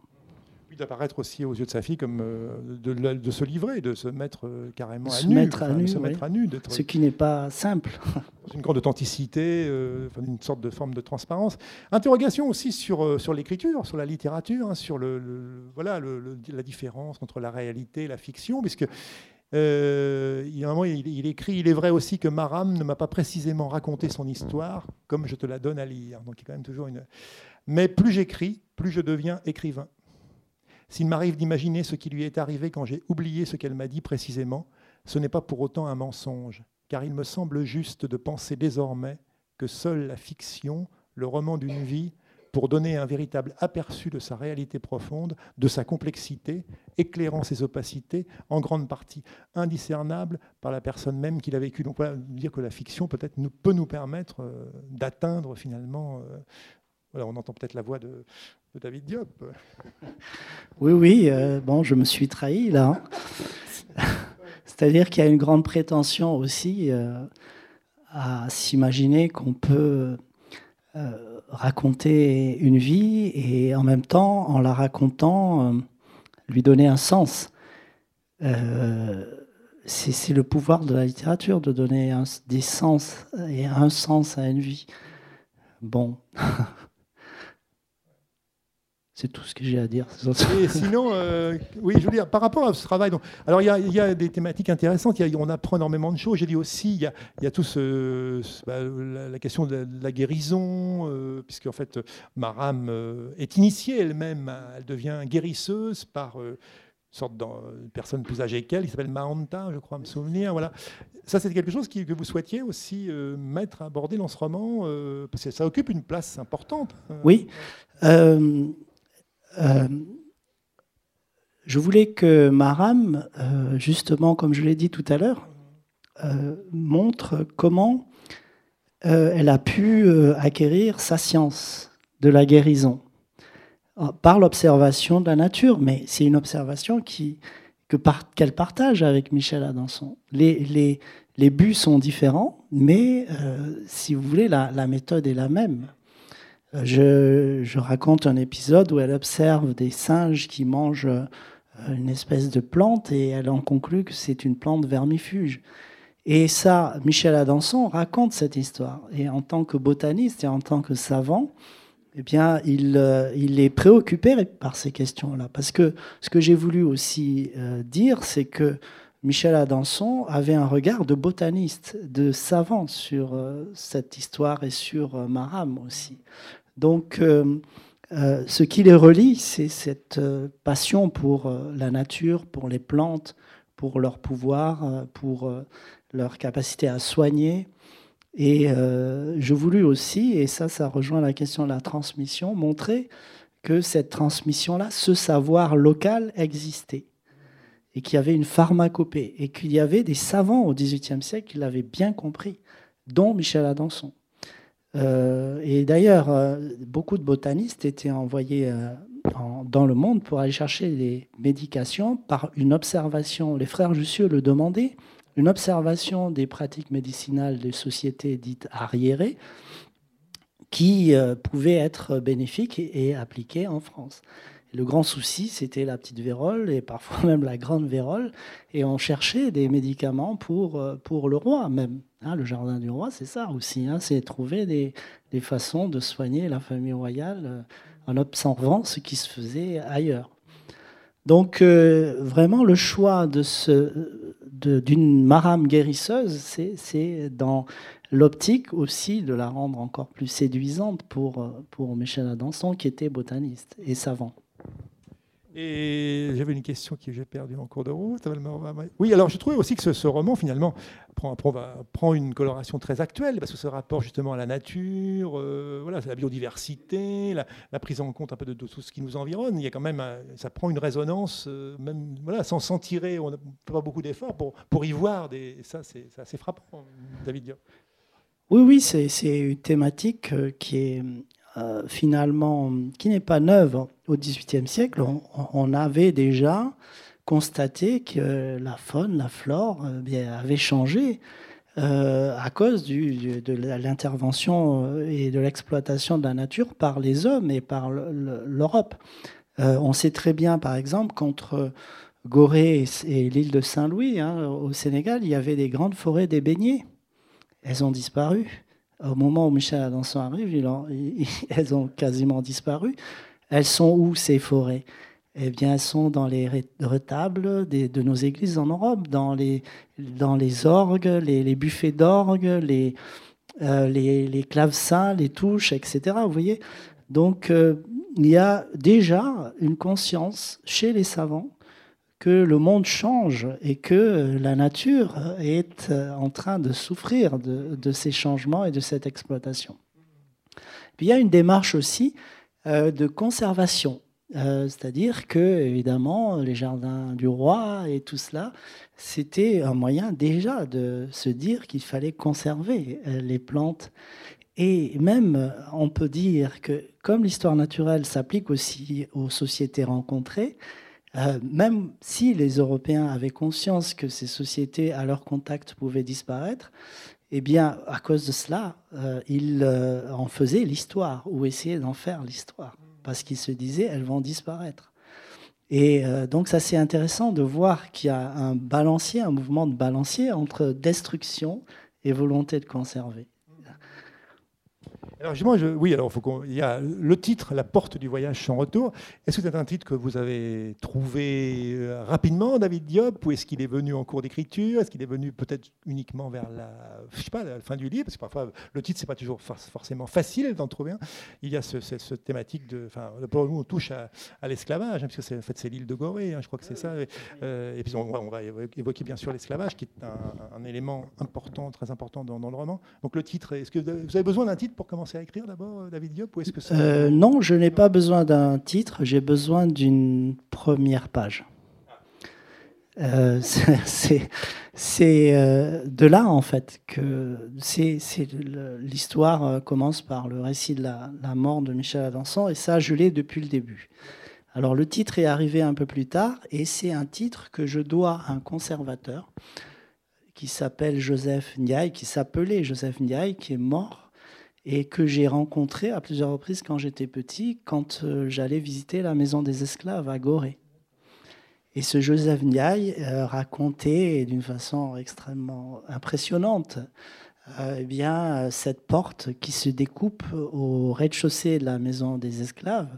d'apparaître aussi aux yeux de sa fille comme euh, de, se livrer, de se mettre euh, carrément à nu. Mettre à nu se mettre à nu. Ce qui n'est pas simple. (laughs) une grande authenticité, euh, une sorte de forme de transparence. Interrogation aussi sur, sur l'écriture, sur la littérature, hein, sur le, voilà, la différence entre la réalité et la fiction, puisque il, un moment, il, écrit Il est vrai aussi que Maram ne m'a pas précisément raconté son histoire comme je te la donne à lire. Donc, il y a quand même toujours une. Mais plus j'écris, plus je deviens écrivain. S'il m'arrive d'imaginer ce qui lui est arrivé quand j'ai oublié ce qu'elle m'a dit précisément, ce n'est pas pour autant un mensonge, car il me semble juste de penser désormais que seule la fiction, le roman d'une vie, pour donner un véritable aperçu de sa réalité profonde, de sa complexité, éclairant ses opacités, en grande partie indiscernables par la personne même qui l'a vécu. Donc voilà, dire que la fiction peut-être peut nous permettre euh, d'atteindre finalement euh, on entend peut-être la voix de, David Diop. Oui, oui, euh, bon, je me suis trahi là. (laughs) C'est-à-dire qu'il y a une grande prétention aussi euh, à s'imaginer qu'on peut euh, raconter une vie et en même temps, en la racontant, lui donner un sens. c'est le pouvoir de la littérature de donner des sens et un sens à une vie. Bon. (laughs) C'est tout ce que j'ai à dire. Et sinon, euh, oui, je veux dire, par rapport à ce travail, donc, alors il y, a, des thématiques intéressantes, on apprend énormément de choses. J'ai dit aussi, il y a, tout ce, bah, la, question de la, guérison, euh, puisque en fait, Maram euh, est initiée elle-même, elle devient guérisseuse par une sorte de personne plus âgée qu'elle, qui s'appelle Mahanta, je crois me souvenir. Voilà. Ça, c'est quelque chose que vous souhaitiez aussi mettre, aborder dans ce roman, parce que ça occupe une place importante. Oui. Euh, je voulais que Maram, euh, justement, comme je l'ai dit tout à l'heure, euh, montre comment elle a pu acquérir sa science de la guérison par l'observation de la nature. Mais c'est une observation qu'elle partage avec Michel Adanson. Les, les, les, buts sont différents, mais si vous voulez, la, la méthode est la même. Je, raconte un épisode où elle observe des singes qui mangent euh, une espèce de plante et elle en conclut que c'est une plante vermifuge. Et ça, Michel Adanson raconte cette histoire. Et en tant que botaniste et en tant que savant, eh bien, il, euh, est préoccupé par ces questions-là. Parce que ce que j'ai voulu aussi euh, dire, c'est que Michel Adanson avait un regard de botaniste, de savant sur cette histoire et sur Maram aussi. Donc, euh, euh, ce qui les relie, c'est cette euh, passion pour la nature, pour les plantes, pour leur pouvoir, pour leur capacité à soigner. Et je voulus aussi, et ça, ça rejoint la question de la transmission, montrer que cette transmission-là, ce savoir local existait et qu'il y avait une pharmacopée et qu'il y avait des savants au XVIIIe siècle qui l'avaient bien compris, dont Michel Adanson. Euh, et d'ailleurs, euh, beaucoup de botanistes étaient envoyés euh, dans le monde pour aller chercher des médications par une observation. Les frères Jussieu le demandaient, une observation des pratiques médicinales des sociétés dites arriérées qui pouvaient être bénéfiques et, et appliquées en France. Le grand souci, c'était la petite vérole et parfois (laughs) même la grande vérole. Et on cherchait des médicaments pour, pour le roi même. Hein, le jardin du roi, c'est ça aussi. Hein, c'est trouver des, façons de soigner la famille royale euh, en observant ce qui se faisait ailleurs. Donc euh, vraiment, le choix de d'une marame guérisseuse, c'est dans l'optique aussi de la rendre encore plus séduisante pour, euh, pour Michel Adanson, qui était botaniste et savant. Et j'avais une question que j'ai perdue en cours de route. Oui, alors je trouvais aussi que ce, roman, finalement, prend, une coloration très actuelle, parce que ce rapport justement à la nature, euh, voilà, la biodiversité, la, prise en compte un peu de, tout ce qui nous environne. Il y a quand même, ça prend une résonance, euh, même sans s'en tirer. On n'a pas beaucoup d'efforts pour, pour y voir. Ça, c'est assez frappant, David. Oui, oui, c'est une thématique euh, qui est euh, finalement, qui n'est pas neuve au XVIIIe siècle. On, avait déjà constaté que la faune, la flore euh, bien, avait changé euh, à cause de l'intervention et de l'exploitation de la nature par les hommes et par l'Europe. on sait très bien, par exemple, qu'entre Gorée et, l'île de Saint-Louis, hein, au Sénégal, il y avait des grandes forêts d'ébéniers. Elles ont disparu au moment où Michel Adanson arrive, (laughs) elles ont quasiment disparu. Elles sont où ces forêts? Eh bien, elles sont dans les retables de nos églises en Europe, dans les, dans les orgues, les, buffets d'orgues, les, euh, les, les, clavecins, les touches, etc. Vous voyez? Donc, euh, il y a déjà une conscience chez les savants que le monde change et que la nature est en train de souffrir de, ces changements et de cette exploitation. Puis il y a une démarche aussi euh, de conservation, euh, c'est-à-dire que évidemment les jardins du roi et tout cela, c'était un moyen déjà de se dire qu'il fallait conserver euh, les plantes. Et même, on peut dire que comme l'histoire naturelle s'applique aussi aux sociétés rencontrées, euh, même si les Européens avaient conscience que ces sociétés, à leur contact, pouvaient disparaître, eh bien, à cause de cela, euh, ils euh, en faisaient l'histoire ou essayaient d'en faire l'histoire, parce qu'ils se disaient, elles vont disparaître. Et donc, ça, c'est intéressant de voir qu'il y a un balancier, un mouvement de balancier entre destruction et volonté de conserver. Alors justement, je, oui, alors faut il y a le titre, La porte du voyage sans retour. Est-ce que c'est un titre que vous avez trouvé euh, rapidement, David Diop, ou est-ce qu'il est venu en cours d'écriture? Est-ce qu'il est venu peut-être uniquement vers la, je sais pas, la fin du livre? Parce que parfois le titre c'est pas toujours forcément facile d'en trouver un. Il y a ce, ce, thématique de, enfin, pour nous on touche à, l'esclavage, hein, puisque c'est en fait c'est l'île de Gorée, hein, je crois que c'est ça. Euh, et, puis on, va évoquer bien sûr l'esclavage, qui est un, élément important, très important dans, dans le roman. Donc le titre, est-ce que vous avez besoin d'un titre pour commencer? À écrire d'abord, euh, David Diop ou est-ce que euh, Non, je n'ai pas besoin d'un titre, j'ai besoin d'une première page. Euh, c'est de là en fait que l'histoire commence par le récit de la, mort de Michel Adanson et ça je l'ai depuis le début. Alors le titre est arrivé un peu plus tard et c'est un titre que je dois à un conservateur qui s'appelle Joseph Ndiaye, qui s'appelait Joseph Ndiaye, qui est mort et que j'ai rencontré à plusieurs reprises quand j'étais petit, quand euh, j'allais visiter la maison des esclaves à Gorée. Et ce Joseph Ndiaye euh, racontait d'une façon extrêmement impressionnante euh, eh bien, cette porte qui se découpe au rez-de-chaussée de la maison des esclaves,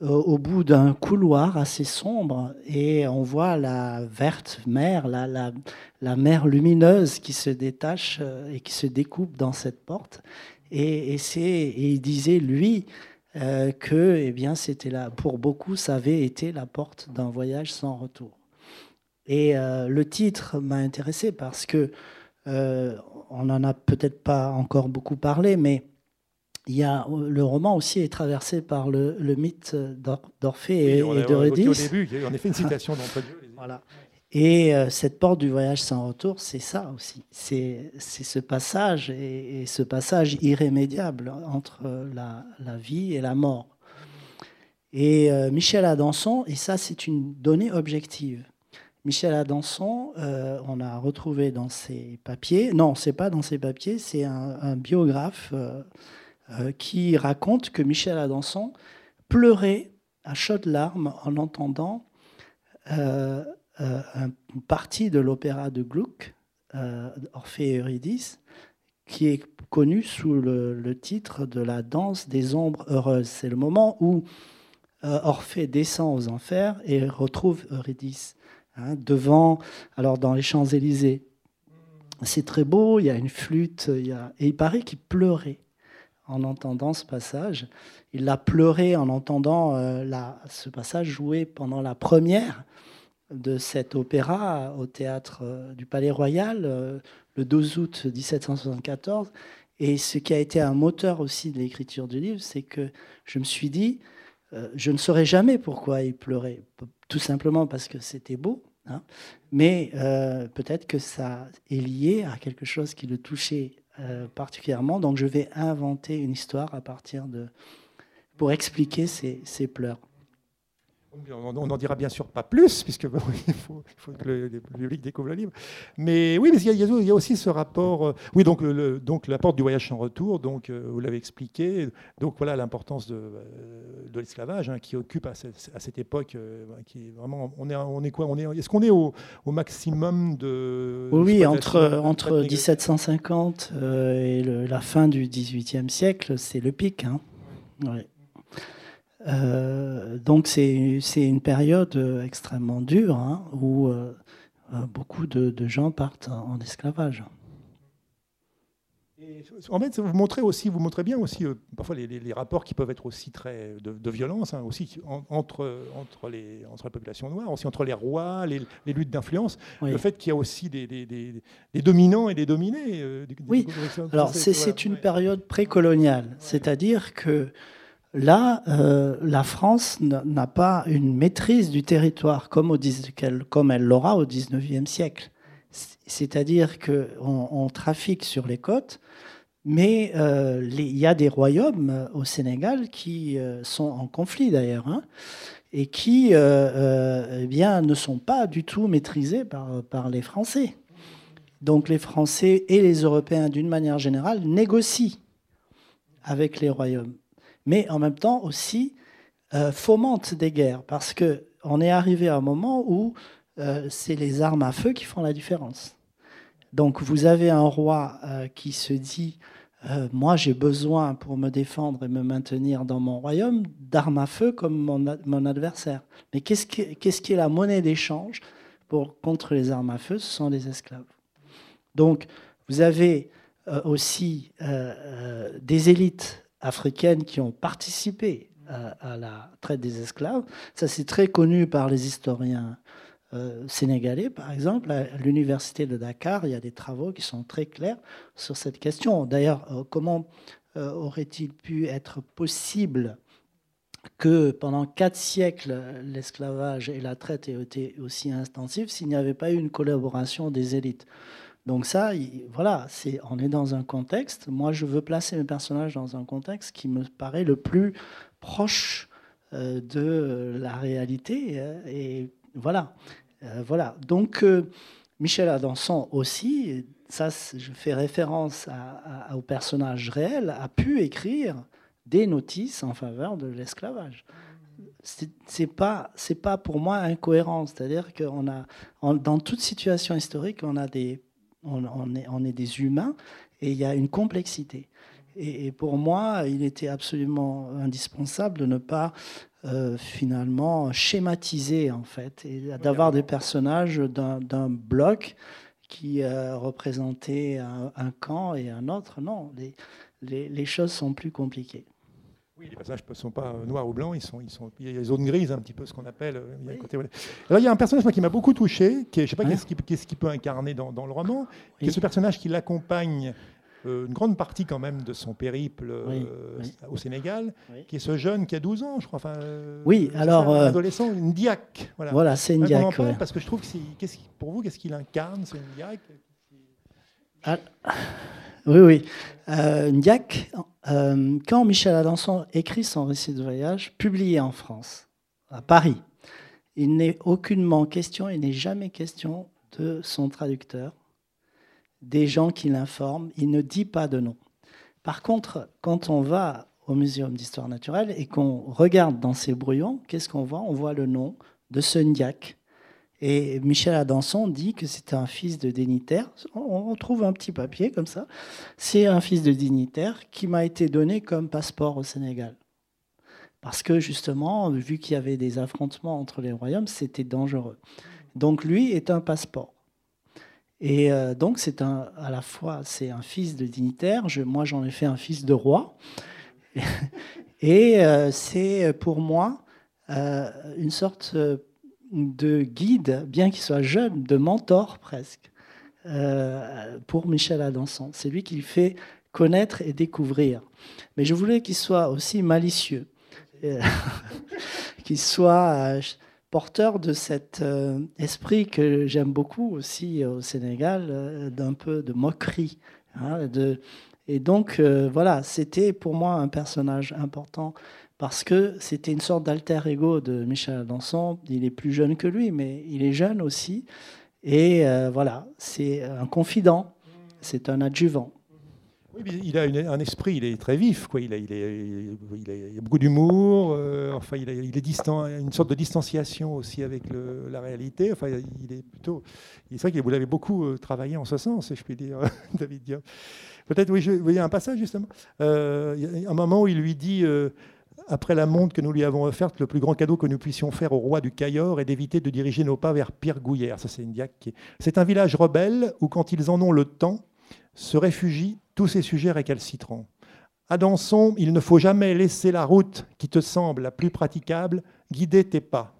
au bout d'un couloir assez sombre, et on voit la verte mer, la, la, la mer lumineuse qui se détache et qui se découpe dans cette porte. Et, il disait, lui, euh, que eh bien, c'était là, pour beaucoup, ça avait été la porte d'un voyage sans retour. Et euh, le titre m'a intéressé parce que euh, on n'en a peut-être pas encore beaucoup parlé, mais il y a, le roman aussi est traversé par le, mythe d'Orphée et, d'Eurydice. Au début, il y a en effet une citation d'entre (laughs) Voilà. Et euh, cette porte du voyage sans retour, c'est ça aussi. C'est ce passage et, ce passage irrémédiable entre la, la, vie et la mort. Et euh, Michel Adanson, et ça c'est une donnée objective. Michel Adanson, euh, on a retrouvé dans ses papiers, non, c'est pas dans ses papiers, c'est un, biographe qui raconte que Michel Adanson pleurait à chaudes larmes en entendant euh, une partie de l'opéra de Gluck, euh, Orphée et Eurydice, qui est connu sous le, titre de la danse des ombres heureuses. C'est le moment où euh, Orphée descend aux enfers et retrouve Eurydice hein, devant, alors dans les Champs-Élysées. C'est très beau, il y a une flûte, il et il paraît qu'il pleurait en entendant ce passage. Il a pleuré en entendant la, ce passage joué pendant la première de cet opéra au théâtre euh, du Palais Royal euh, le 12 août 1774. Et ce qui a été un moteur aussi de l'écriture du livre, c'est que je me suis dit, euh, je ne saurais jamais pourquoi il pleurait. Tout simplement parce que c'était beau, hein. mais peut-être que ça est lié à quelque chose qui le touchait particulièrement. Donc je vais inventer une histoire à partir de pour expliquer ces pleurs. On n'en dira bien sûr pas plus, puisque (laughs) il, faut, que le, public découvre le livre. Mais oui, mais il y a, aussi ce rapport. Euh, oui, donc, le, donc la porte du voyage sans retour, donc, euh, vous l'avez expliqué. Donc voilà l'importance de, euh, de l'esclavage hein, qui occupe à cette, époque. qui est vraiment, on est, on est quoi on est, Est-ce qu'on est au, maximum de. Oui, entre, entre 1750 et la fin du XVIIIe siècle, c'est le pic. Hein. Euh, donc c'est une période euh, extrêmement dure hein, où euh, beaucoup de, gens partent en esclavage. en fait, vous montrez aussi, vous montrez bien aussi parfois les, rapports qui peuvent être aussi très de, violence, hein, aussi entre entre les entre la population noire, aussi entre les rois, les, luttes d'influence, le fait qu'il y a aussi des, des, dominants et des dominés. oui. Alors c'est une période précoloniale, c'est-à-dire que Là, euh, la France n'a pas une maîtrise du territoire comme, elle l'aura au XIXe siècle. C'est-à-dire qu'on on trafique sur les côtes, mais euh, il y a des royaumes euh, au Sénégal qui sont en conflit d'ailleurs, hein, et qui eh bien, ne sont pas du tout maîtrisés par les Français. Donc les Français et les Européens, d'une manière générale, négocient avec les royaumes mais en même temps aussi euh, fomente des guerres, parce qu'on est arrivé à un moment où euh, c'est les armes à feu qui font la différence. Donc vous avez un roi euh, qui se dit moi j'ai besoin pour me défendre et me maintenir dans mon royaume d'armes à feu comme mon, adversaire. Mais qu'est-ce qui, qui, est la monnaie d'échange pour, contre les armes à feu? Ce sont les esclaves. Donc vous avez aussi des élites africaines qui ont participé à, la traite des esclaves. Ça c'est très connu par les historiens euh, sénégalais, par exemple, à l'université de Dakar, il y a des travaux qui sont très clairs sur cette question. D'ailleurs, euh, comment euh, aurait-il pu être possible que pendant quatre siècles, l'esclavage et la traite aient été aussi intensifs s'il n'y avait pas eu une collaboration des élites? Donc ça, voilà, c'est, on est dans un contexte. Moi, je veux placer mes personnages dans un contexte qui me paraît le plus proche de la réalité. Et voilà. Euh, voilà. Donc, euh, Michel Adanson aussi, ça, je fais référence au personnage réel, a pu écrire des notices en faveur de l'esclavage. C'est pas c'est pas pour moi incohérent, c'est-à-dire qu'on a dans toute situation historique on a des on, est, on est des humains et il y a une complexité. Et, pour moi, il était absolument indispensable de ne pas euh, finalement schématiser en fait et d'avoir des personnages d'un bloc qui euh, représentait un, camp et un autre. Non, les, les, choses sont plus compliquées. Oui, les passages ne sont pas noirs ou blancs, ils sont, ils sont, il y a des zones grises, un petit peu ce qu'on appelle. Euh, il y, a Alors, il y a un personnage qui m'a beaucoup touché, qui je ne sais pas qu'est-ce qu'il peut incarner dans, dans le roman, qui est ce personnage qui l'accompagne euh, une grande partie quand même de son périple euh, au Sénégal, qui est ce jeune qui a 12 ans, je crois. Enfin, euh, oui, alors. Un adolescent, une diac. Voilà, voilà c'est une diac. Parce que je trouve que c'est. Pour vous, qu'est-ce qu'il incarne, ce diac ah, Oui, oui. Euh, Ndiac, quand Michel Adanson écrit son récit de voyage, publié en France, à Paris, il n'est aucunement question, il n'est jamais question de son traducteur, des gens qui l'informent. Il ne dit pas de nom. Par contre, quand on va au Muséum d'histoire naturelle et qu'on regarde dans ces brouillons, qu'est-ce qu'on voit? On voit le nom de Sundiac. Et Michel Adanson dit que c'est un fils de dignitaire. On trouve un petit papier comme ça. C'est un fils de dignitaire qui m'a été donné comme passeport au Sénégal. Parce que justement, vu qu'il y avait des affrontements entre les royaumes, c'était dangereux. Donc lui est un passeport. Et euh, donc, c'est un, à la fois, c'est un fils de dignitaire. Moi, j'en ai fait un fils de roi. (laughs) Et euh, c'est pour moi euh, une sorte de guide, bien qu'il soit jeune, de mentor presque, pour Michel Adanson. C'est lui qui fait connaître et découvrir. Mais je voulais qu'il soit aussi malicieux, (laughs) qu'il soit porteur de cet euh, esprit que j'aime beaucoup aussi au Sénégal, euh, d'un peu de moquerie. Hein, et donc, euh, voilà, c'était pour moi un personnage important parce que c'était une sorte d'alter ego de Michel Adanson. Il est plus jeune que lui, mais il est jeune aussi. Et voilà, c'est un confident, c'est un adjuvant il a un esprit, il est très vif, quoi. Il, a, il, il, a, beaucoup d'humour, euh, enfin, il, est distant, une sorte de distanciation aussi avec la réalité. Enfin, il est plutôt. C'est vrai que vous l'avez beaucoup euh, travaillé en ce sens, si je puis dire, (laughs) David Diop. Peut-être, oui, il y a un passage justement. Euh, il y a un moment où il lui dit. Après la montre que nous lui avons offerte, le plus grand cadeau que nous puissions faire au roi du Cayor est d'éviter de diriger nos pas vers Pierre Gouillère. Ça, c'est. C'est un village rebelle où, quand ils en ont le temps, se réfugient tous ces sujets récalcitrants. Adanson, il ne faut jamais laisser la route qui te semble la plus praticable guider tes pas.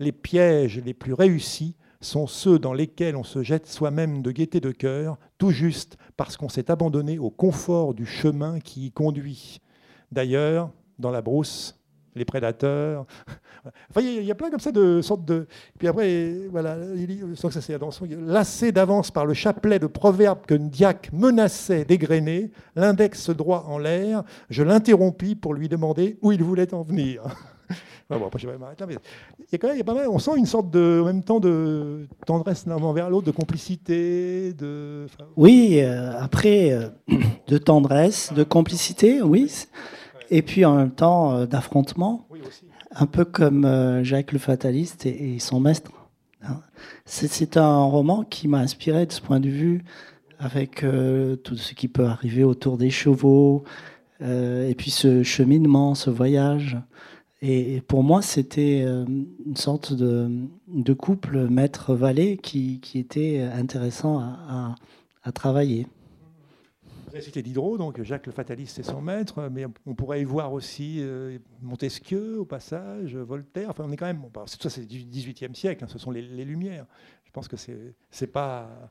Les pièges les plus réussis sont ceux dans lesquels on se jette soi-même de gaieté de cœur, tout juste parce qu'on s'est abandonné au confort du chemin qui y conduit. D'ailleurs, dans la brousse, les prédateurs. (laughs) Enfin, il y, a plein comme ça de sortes de. Puis après, voilà, il que ça c'est lassé d'avance par le chapelet de proverbes que Ndiac menaçait d'égrener, l'index droit en l'air, je l'interrompis pour lui demander où il voulait en venir. (laughs) bon, après, je vais m'arrêter mais il y a quand même, il y a pas mal, on sent une sorte de, en même temps de tendresse l'un envers l'autre, de complicité, de. oui, euh, après, euh, (clears throat) de tendresse, de complicité, oui et puis en même temps euh, d'affrontement, un peu comme euh, Jacques le Fataliste et, son maître. Hein. C'est un roman qui m'a inspiré de ce point de vue avec tout ce qui peut arriver autour des chevaux, et puis ce cheminement, ce voyage. Et pour moi, c'était une sorte de, couple maître-valet qui, était intéressant à, à travailler. Vous avez cité Diderot, donc Jacques le Fataliste c'est son maître, mais on pourrait y voir aussi euh, Montesquieu au passage, Voltaire. Enfin, on est quand même. Bon, ça, c'est du XVIIIe siècle, hein, ce sont les, Lumières. Je pense que c'est, c'est pas.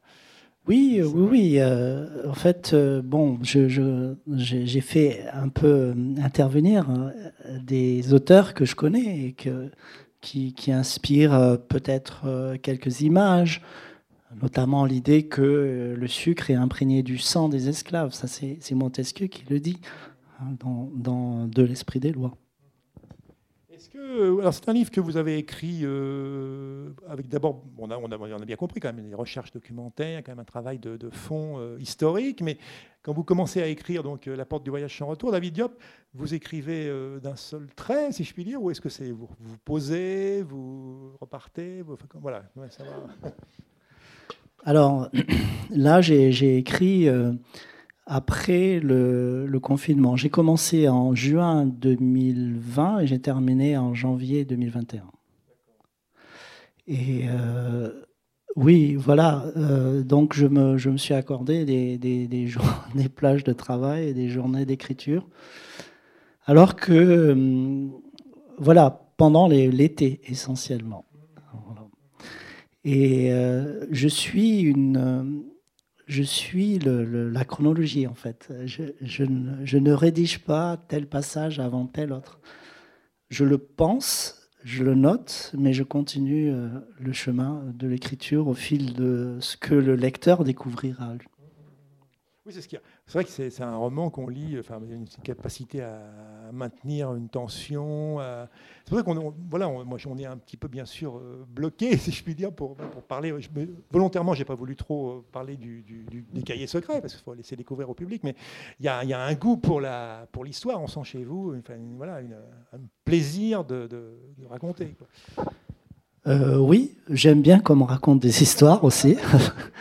Oui, oui, oui. Euh, en fait, euh, bon, je, j'ai fait un peu intervenir des auteurs que je connais et que, qui, qui inspirent peut-être quelques images notamment l'idée que euh, le sucre est imprégné du sang des esclaves. Ça, c'est Montesquieu qui le dit hein, dans, De l'esprit des lois. Est-ce que, alors c'est un livre que vous avez écrit euh, avec d'abord, on, a, bien compris quand même des recherches documentaires, quand même un travail de, fond euh, historique, mais quand vous commencez à écrire donc La porte du voyage sans retour, David Diop, vous écrivez d'un seul trait, si je puis dire, ou est-ce que c'est vous, vous posez, vous repartez, voilà, ça va. Alors (clears throat) là, j'ai écrit euh, après le, confinement. J'ai commencé en juin 2020 et j'ai terminé en janvier 2021. Et euh, oui, voilà. Euh, donc je me, suis accordé des, des, (laughs) des, plages de travail et des journées d'écriture. Alors que, voilà, pendant l'été essentiellement. Et euh, je suis, une, je suis la chronologie, en fait. Je, je, ne, je, ne, rédige pas tel passage avant tel autre. Je le pense, je le note, mais je continue euh, le chemin de l'écriture au fil de ce que le lecteur découvrira. Oui, c'est ce qu'il y a. C'est vrai que c'est un roman qu'on lit, enfin, une capacité à maintenir une tension. C'est vrai qu'on voilà, moi, on est un petit peu, bien sûr, euh, bloqué, (laughs) si je puis dire, pour, pour parler. Je, volontairement, j'ai pas voulu trop euh, parler du, des cahiers secrets, parce qu'il faut laisser découvrir au public, mais il y a, un goût pour l'histoire, pour on sent chez vous, voilà, un plaisir de, de, raconter. Euh, oui, j'aime bien qu'on me raconte des (laughs) histoires aussi.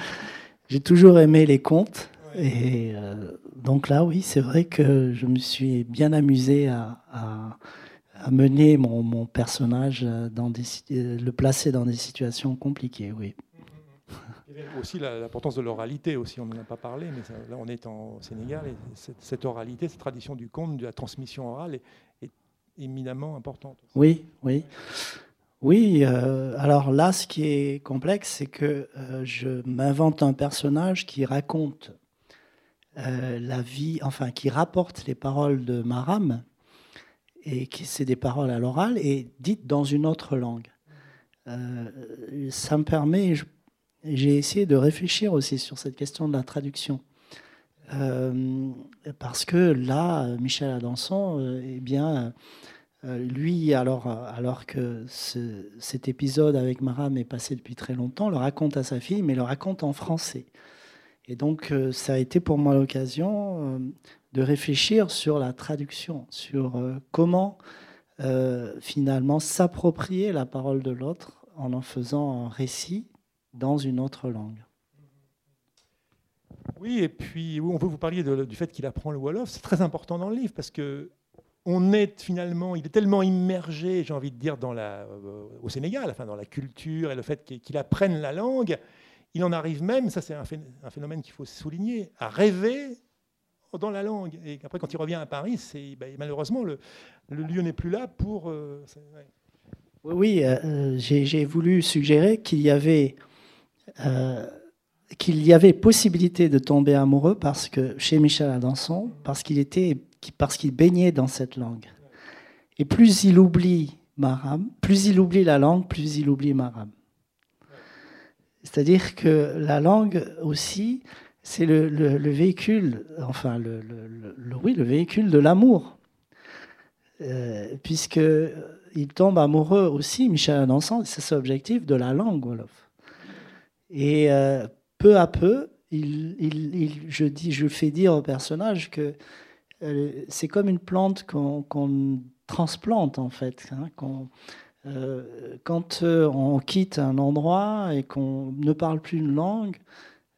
(laughs) j'ai toujours aimé les contes. Et euh, donc là, oui, c'est vrai que je me suis bien amusé à, à, mener mon, mon, personnage, dans des, euh, le placer dans des situations compliquées, oui. (laughs) aussi l'importance de l'oralité, aussi, on n'en a pas parlé, mais là on est en Sénégal et cette, oralité, cette tradition du conte, de la transmission orale est, éminemment importante. Oui, oui. Oui, euh, alors là, ce qui est complexe, c'est que je m'invente un personnage qui raconte euh, la vie, enfin, qui rapporte les paroles de Maram, et qui c'est des paroles à l'oral, et dites dans une autre langue. Euh, ça me permet, j'ai essayé de réfléchir aussi sur cette question de la traduction. Euh, parce que là, Michel Adanson, eh bien, lui, alors, alors que cet épisode avec Maram est passé depuis très longtemps, le raconte à sa fille, mais le raconte en français. Et donc, euh, ça a été pour moi l'occasion euh, de réfléchir sur la traduction, sur euh, comment finalement s'approprier la parole de l'autre en en faisant un récit dans une autre langue. Oui, et puis on peut vous parler du fait qu'il apprend le Wolof. C'est très important dans le livre parce que on est finalement, il est tellement immergé, j'ai envie de dire, dans la, au Sénégal, enfin dans la culture et le fait qu'il apprenne la langue, il en arrive même, ça c'est un phénomène qu'il faut souligner, à rêver dans la langue. Et après, quand il revient à Paris, c'est ben, malheureusement le, lieu n'est plus là pour. Euh, oui, euh, j'ai voulu suggérer qu'il y avait euh, qu'il y avait possibilité de tomber amoureux parce que chez Michel Adanson, parce qu'il était, parce qu'il baignait dans cette langue. Et plus il oublie Maram, plus il oublie la langue, plus il oublie Maram. C'est-à-dire que la langue aussi, c'est le, véhicule, enfin, le, oui, le véhicule de l'amour. Euh, Puisqu'il tombe amoureux aussi, Michel Adanson, c'est son objectif, de la langue Wolof. Et euh, peu à peu, il, je, dis, je fais dire au personnage que euh, c'est comme une plante qu'on transplante, en fait. Hein, euh, quand euh, on quitte un endroit et qu'on ne parle plus une langue,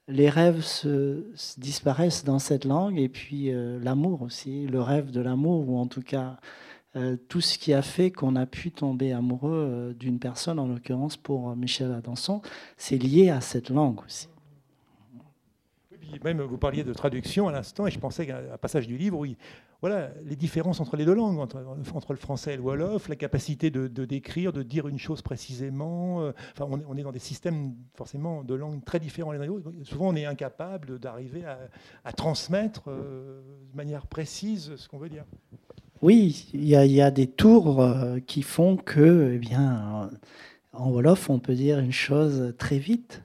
les rêves se, disparaissent dans cette langue et puis l'amour aussi, le rêve de l'amour ou en tout cas tout ce qui a fait qu'on a pu tomber amoureux d'une personne, en l'occurrence pour Michel Adanson, c'est lié à cette langue aussi. Même vous parliez de traduction à l'instant, et je pensais qu'à un passage du livre, oui, voilà, les différences entre les deux langues, entre, le français et le wolof, la capacité de, décrire, de dire une chose précisément. Euh, enfin, on, est dans des systèmes forcément de langues très différents. Souvent, on est incapable d'arriver à, transmettre euh, de manière précise ce qu'on veut dire. Oui, il y, a des tours euh, qui font que, eh bien, en wolof, on peut dire une chose très vite.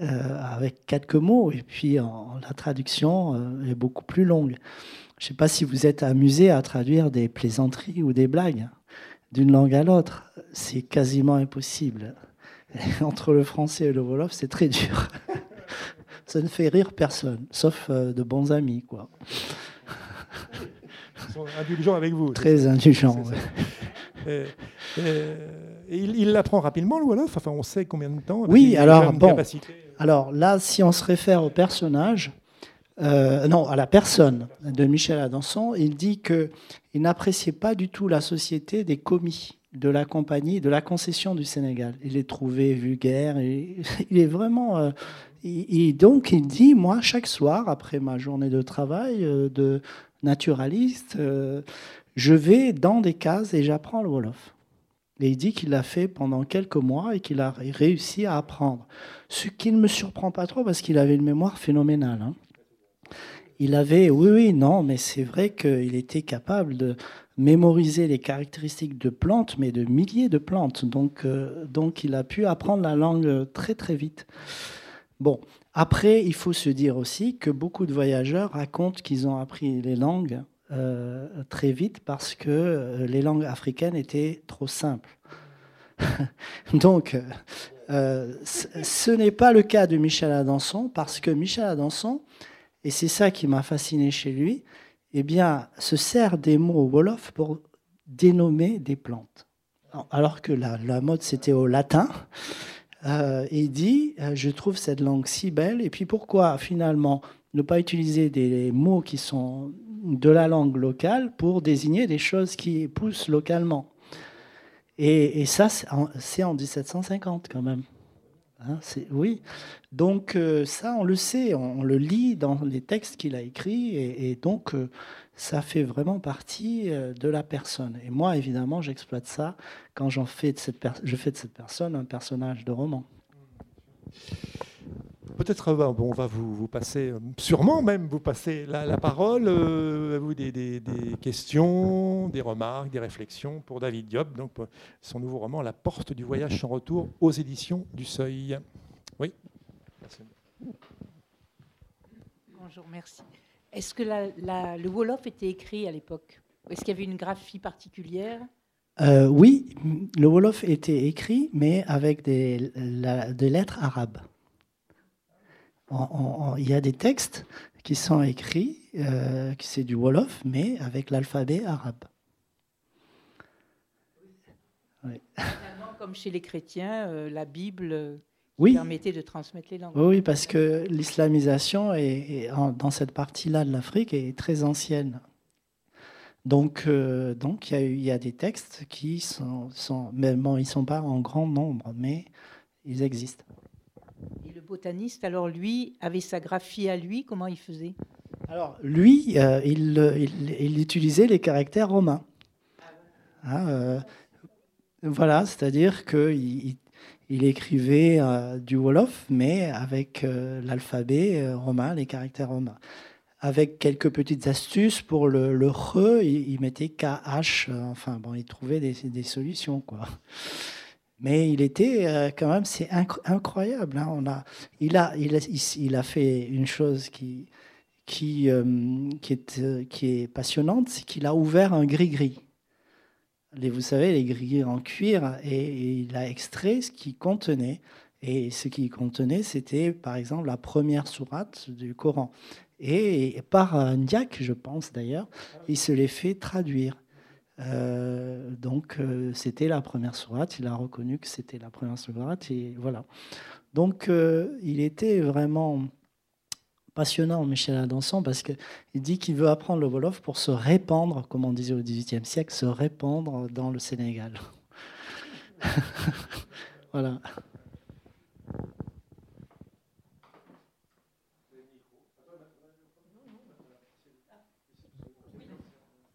Avec quelques mots, et puis la traduction euh, est beaucoup plus longue. Je ne sais pas si vous êtes amusé à traduire des plaisanteries ou des blagues d'une langue à l'autre. C'est quasiment impossible. (laughs) Entre le français et le wolof, c'est très dur. (laughs) Ça ne fait rire personne, sauf euh, de bons amis, quoi. Ils sont indulgents avec vous. Très indulgents. (laughs) Et, il l'apprend rapidement, le Wolof? Enfin, on sait combien de temps Oui, alors, bon, alors là, si on se réfère au personnage, euh, non, à la personne de Michel Adanson, il dit qu'il n'appréciait pas du tout la société des commis de la compagnie, de la concession du Sénégal. Il est trouvé vulgaire, (laughs) il est vraiment... Euh, et, donc il dit, moi, chaque soir, après ma journée de travail euh, de naturaliste, je vais dans des cases et j'apprends le Wolof. Et il dit qu'il l'a fait pendant quelques mois et qu'il a réussi à apprendre. Ce qui ne me surprend pas trop parce qu'il avait une mémoire phénoménale. Hein. Il avait, oui, oui, non, mais c'est vrai qu'il était capable de mémoriser les caractéristiques de plantes, mais de milliers de plantes. Donc, euh, donc il a pu apprendre la langue très, très vite. Bon, après, il faut se dire aussi que beaucoup de voyageurs racontent qu'ils ont appris les langues euh, très vite parce que euh, les langues africaines étaient trop simples. (laughs) Donc, ce n'est pas le cas de Michel Adanson parce que Michel Adanson, et c'est ça qui m'a fasciné chez lui, eh bien, se sert des mots wolof pour dénommer des plantes. Alors que la, la mode, c'était au latin. il dit, je trouve cette langue si belle, et puis pourquoi finalement ne pas utiliser des mots qui sont de la langue locale pour désigner des choses qui poussent localement? Et, ça, c'est en, 1750 quand même. Hein, oui. Donc euh, ça, on le sait, on, le lit dans les textes qu'il a écrits, et, donc euh, ça fait vraiment partie euh, de la personne. Et moi, évidemment, j'exploite ça quand j'en fais de cette je fais de cette personne un personnage de roman. Peut-être euh, bon, on va vous, passer, euh, sûrement même vous passer la, parole, euh, vous des, questions, des remarques, des réflexions pour David Diop, donc son nouveau roman La porte du voyage sans retour aux éditions du Seuil. Oui. Bonjour, merci. Est-ce que le Wolof était écrit à l'époque? Est-ce qu'il y avait une graphie particulière? Oui, le Wolof était écrit, mais avec des lettres arabes il y a des textes qui sont écrits, euh, c'est du Wolof, mais avec l'alphabet arabe. Comme chez les chrétiens, euh, la Bible euh, oui. permettait de transmettre les langues. Oui, parce que l'islamisation est, dans cette partie-là de l'Afrique est très ancienne. Donc, donc il y, a, des textes qui sont, sont même ils ne sont pas en grand nombre, mais ils existent. Et le botaniste, alors lui, avait sa graphie à lui, comment il faisait? Alors lui, euh, il, il, utilisait les caractères romains. Hein, euh, voilà, c'est-à-dire qu'il il écrivait euh, du Wolof, mais avec l'alphabet romain, les caractères romains. Avec quelques petites astuces pour le, le re, il, mettait KH, enfin bon, il trouvait des, des solutions, quoi. Mais il était euh, quand même, c'est incroyable. Hein. On a, il, a, il, a, fait une chose qui, qui, euh, euh, qui est passionnante, c'est qu'il a ouvert un gris-gris. vous savez, les gris-gris en cuir, et, il a extrait ce qui contenait. Et ce qui contenait, c'était par exemple la première sourate du Coran. Et, et par un diacre, je pense d'ailleurs, il se les fait traduire. Euh, donc euh, c'était la première sourate, il a reconnu que c'était la première sourate et voilà. Donc euh, il était vraiment passionnant, Michel Adanson, parce qu'il dit qu'il veut apprendre le Wolof pour se répandre, comme on disait au XVIIIe siècle, se répandre dans le Sénégal. (laughs) voilà.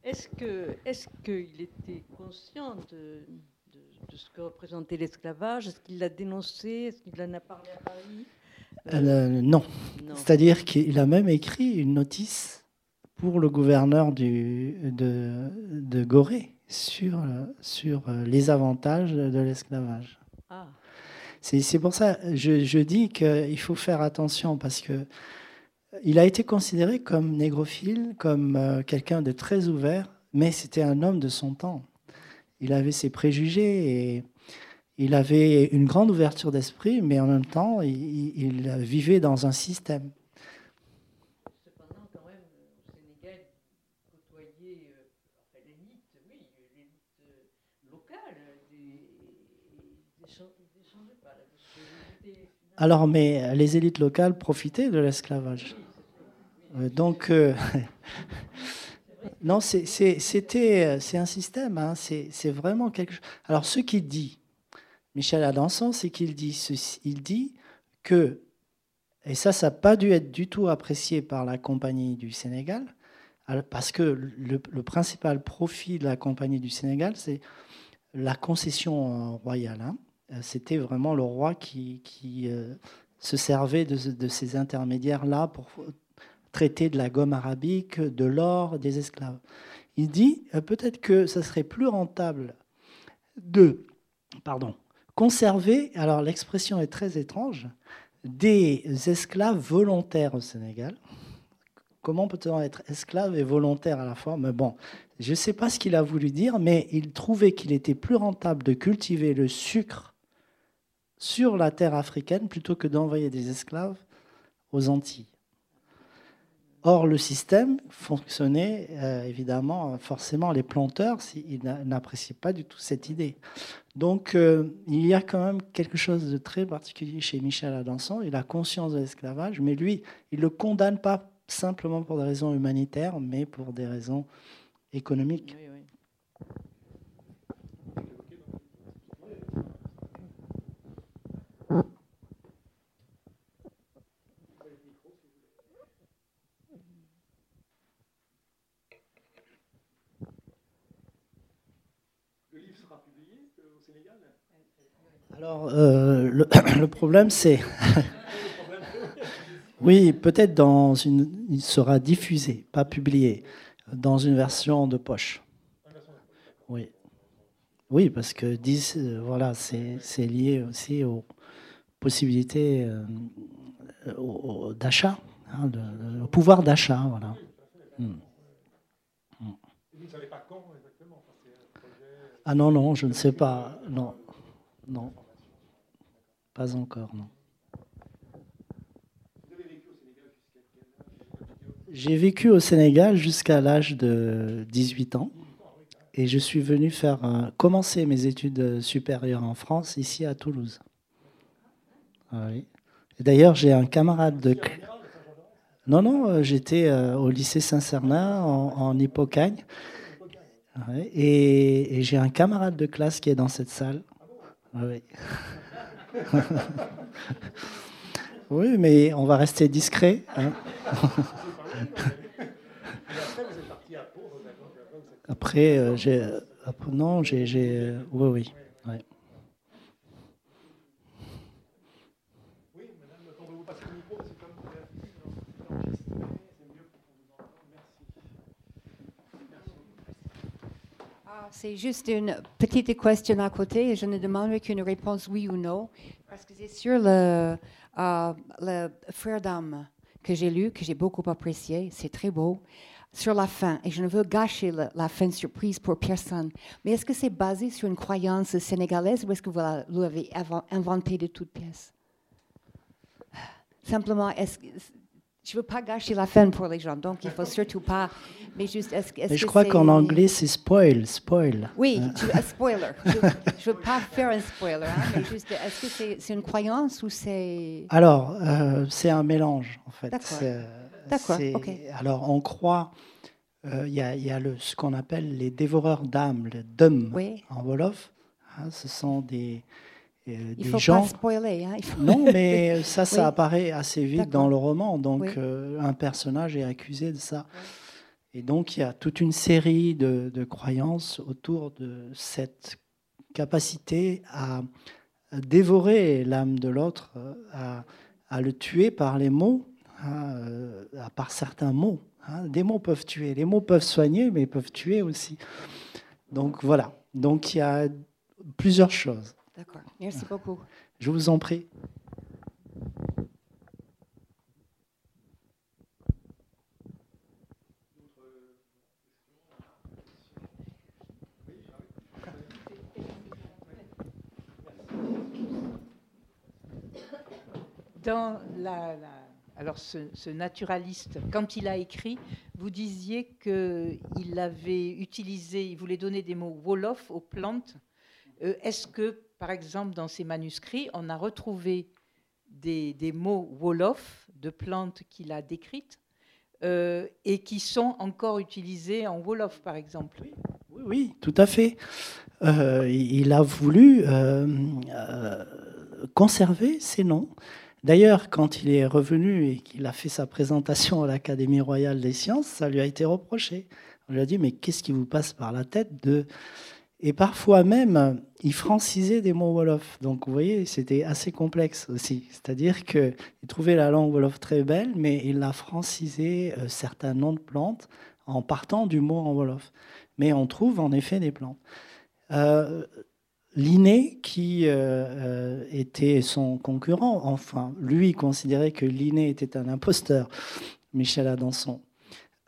Est-ce qu'il était conscient de, ce que représentait l'esclavage? Est-ce qu'il l'a dénoncé? Est-ce qu'il en a parlé à Paris? Euh, non. C'est-à-dire qu'il a même écrit une notice pour le gouverneur du, de, de Gorée sur, sur les avantages de l'esclavage. Ah. C'est pour ça je, je dis qu'il faut faire attention parce que il a été considéré comme négrophile, comme euh, quelqu'un de très ouvert, mais c'était un homme de son temps. Il avait ses préjugés et il avait une grande ouverture d'esprit, mais en même temps, il, vivait dans un système. Cependant, quand même, au Sénégal, côtoyer euh, l'élite, oui, l'élite locale, des, pas. Alors, mais les élites locales profitaient de l'esclavage. Euh, donc, (laughs) non, c'était, c'est un système, hein, c'est vraiment quelque chose. Alors, ce qui dit Michel Adanson, c'est qu'il dit, il dit que, et ça, ça n'a pas dû être du tout apprécié par la Compagnie du Sénégal, parce que le, principal profit de la Compagnie du Sénégal, c'est la concession royale. Hein. C'était vraiment le roi qui, euh, se servait de, ces intermédiaires-là pour traiter de la gomme arabique, de l'or, des esclaves. Il dit euh, peut-être que ça serait plus rentable de, pardon, conserver, alors l'expression est très étrange, des esclaves volontaires au Sénégal. Comment peut-on être esclave et volontaire à la fois? Mais bon, je ne sais pas ce qu'il a voulu dire, mais il trouvait qu'il était plus rentable de cultiver le sucre sur la terre africaine plutôt que d'envoyer des esclaves aux Antilles. Or, le système fonctionnait euh, évidemment, forcément, les planteurs, ils n'apprécient pas du tout cette idée. Donc, euh, il y a quand même quelque chose de très particulier chez Michel Adanson. Il a conscience de l'esclavage, mais lui, il ne le condamne pas simplement pour des raisons humanitaires, mais pour des raisons économiques. Alors, euh, le, (coughs) problème, c'est. (laughs) oui, peut-être dans une. Il sera diffusé, pas publié, dans une version de poche. Oui. Oui, parce que 10, euh, voilà, c'est lié aussi aux possibilités euh, d'achat, hein, au pouvoir d'achat. Voilà. Hmm. Hmm. Ah non, non, je ne sais pas. Non, non. Pas encore, non. J'ai vécu au Sénégal jusqu'à l'âge de 18 ans et je suis venu faire commencer mes études supérieures en France, ici à Toulouse. Ah d'ailleurs, j'ai un camarade de... Non, non, euh, j'étais euh, au lycée Saint-Cernin en, en Hippocagne. Et, j'ai un camarade de classe qui est dans cette salle. Oui. (laughs) oui, mais on va rester discret. Hein. Après, euh, j'ai. Non, j'ai. Euh, oui, oui. Ouais. C'est juste une petite question à côté et je ne demande qu'une réponse oui ou non. Parce que c'est sur le, euh, le Frère d'âme que j'ai lu, que j'ai beaucoup apprécié. C'est très beau. Sur la fin, et je ne veux gâcher la, fin surprise pour personne, mais est-ce que c'est basé sur une croyance sénégalaise ou est-ce que vous l'avez inventé de toutes pièces? Simplement, est-ce je veux pas gâcher la fin pour les gens, donc il faut surtout pas. Mais juste, est-ce, est Mais je que crois c'est- qu'en anglais, c'est spoil, spoil. Oui, tu- un spoiler. Je, je veux pas faire un spoiler, hein, mais juste, est-ce que c'est, c'est une croyance ou c'est Alors, euh, c'est un mélange, en fait. D'accord. C'est- D'accord, c'est- ok. Alors, on croit, euh, il y a, il y a le, ce qu'on appelle les dévoreurs d'âmes, les dum Oui. en Wolof. Hein, ce sont des, euh, Il des faut gens. pas spoiler. Hein, faut- Non, (laughs) mais ça, ça Oui. apparaît assez vite dans le roman. Donc, Oui. euh, un personnage est accusé de ça. Et donc, il y a toute une série de, de croyances autour de cette capacité à dévorer l'âme de l'autre, euh, à, à le tuer par les mots, hein, euh, à par certains mots. hein. Des mots peuvent tuer. Les mots peuvent soigner, mais ils peuvent tuer aussi. Donc, voilà. Donc, il y a plusieurs choses. D'accord. Merci beaucoup. Je vous en prie. Dans la, la- alors ce, ce naturaliste, quand il a écrit, vous disiez qu'il avait utilisé, il voulait donner des mots wolof aux plantes. Euh, Est-ce que, par exemple, dans ses manuscrits, on a retrouvé des, mots wolof de plantes qu'il a décrites euh, et qui sont encore utilisés en wolof, par exemple Oui, oui, tout à fait. Euh, il a voulu euh, conserver ces noms. D'ailleurs, quand il est revenu et qu'il a fait sa présentation à l'Académie royale des sciences, ça lui a été reproché. On lui a dit, mais qu'est-ce qui vous passe par la tête de... Et parfois même, il francisait des mots Wolof. Donc, vous voyez, c'était assez complexe aussi. C'est-à-dire qu'il trouvait la langue Wolof très belle, mais il a francisé euh, certains noms de plantes en partant du mot en Wolof. Mais on trouve en effet des plantes. Euh, Linné, qui euh, euh, était son concurrent, enfin, lui considérait que Linné était un imposteur, Michel Adanson,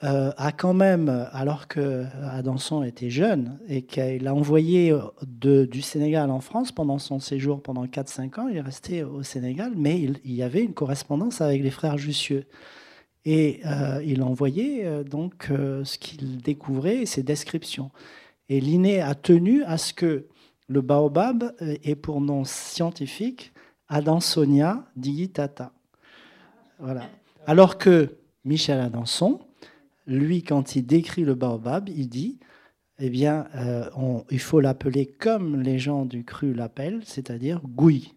euh, a quand même, alors que Adanson était jeune et qu'il a envoyé de- du Sénégal en France pendant son séjour pendant 4-5 ans, il est resté au Sénégal, mais il, y avait une correspondance avec les frères Jussieu. Et euh, il envoyait euh, donc euh, ce qu'il découvrait ses descriptions. Et Linné a tenu à ce que le baobab euh, ait pour nom scientifique Adansonia digitata. Voilà. Alors que Michel Adanson, lui, quand il décrit le baobab, il dit eh bien, euh, on- il faut l'appeler comme les gens du cru l'appellent, c'est-à-dire gouille.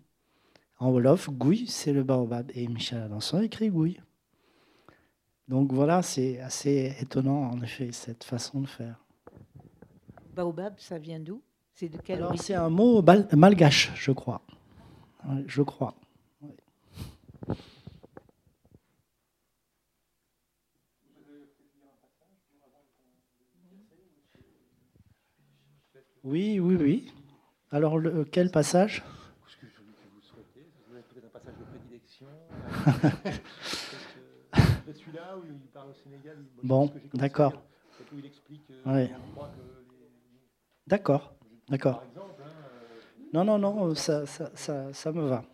En Wolof, gouille, c'est le baobab. Et Michel Adanson écrit gouille. Donc voilà, c'est assez étonnant, en effet, cette façon de faire. Baobab, ça vient d'où? C'est de quelle Alors, c'est un mot malgache, je crois. Je crois. Oui, oui, oui. Alors, le- quel passage? (laughs) Celui-là où il parle au Sénégal. Bon, d'accord. il explique. euh, Ouais. les- D'accord, d'accord. Hein, euh, Non, non, non, ça, ça, ça, ça me va.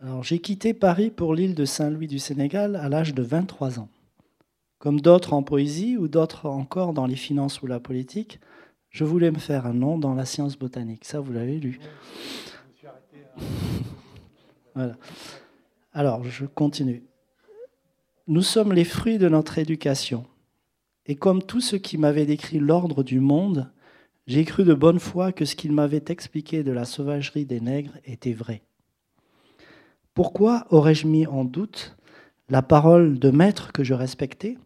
Alors, j'ai quitté Paris pour l'île de Saint-Louis du Sénégal à l'âge de 23 ans. Comme d'autres en poésie ou d'autres encore dans les finances ou la politique, je voulais me faire un nom dans la science botanique. Ça, vous l'avez lu. (laughs) Voilà. Alors, je continue. Nous sommes les fruits de notre éducation. Et comme tout ce qui m'avait décrit l'ordre du monde, j'ai cru de bonne foi que ce qu'il m'avait expliqué de la sauvagerie des nègres était vrai. Pourquoi aurais-je mis en doute la parole de maîtres que je respectais,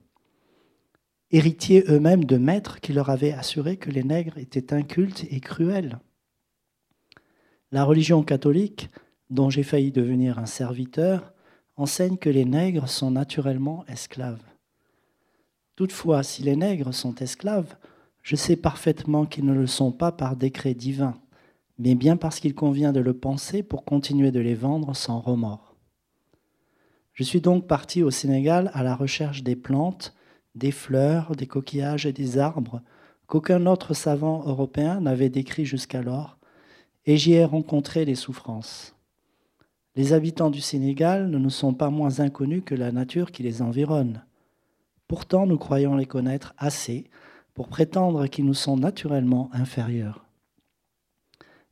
héritiers eux-mêmes de maîtres qui leur avaient assuré que les nègres étaient incultes et cruels La religion catholique dont j'ai failli devenir un serviteur, enseigne que les nègres sont naturellement esclaves. Toutefois, si les nègres sont esclaves, je sais parfaitement qu'ils ne le sont pas par décret divin, mais bien parce qu'il convient de le penser pour continuer de les vendre sans remords. Je suis donc parti au Sénégal à la recherche des plantes, des fleurs, des coquillages et des arbres qu'aucun autre savant européen n'avait décrits jusqu'alors, et j'y ai rencontré les souffrances. Les habitants du Sénégal ne nous sont pas moins inconnus que la nature qui les environne. Pourtant, nous croyons les connaître assez pour prétendre qu'ils nous sont naturellement inférieurs.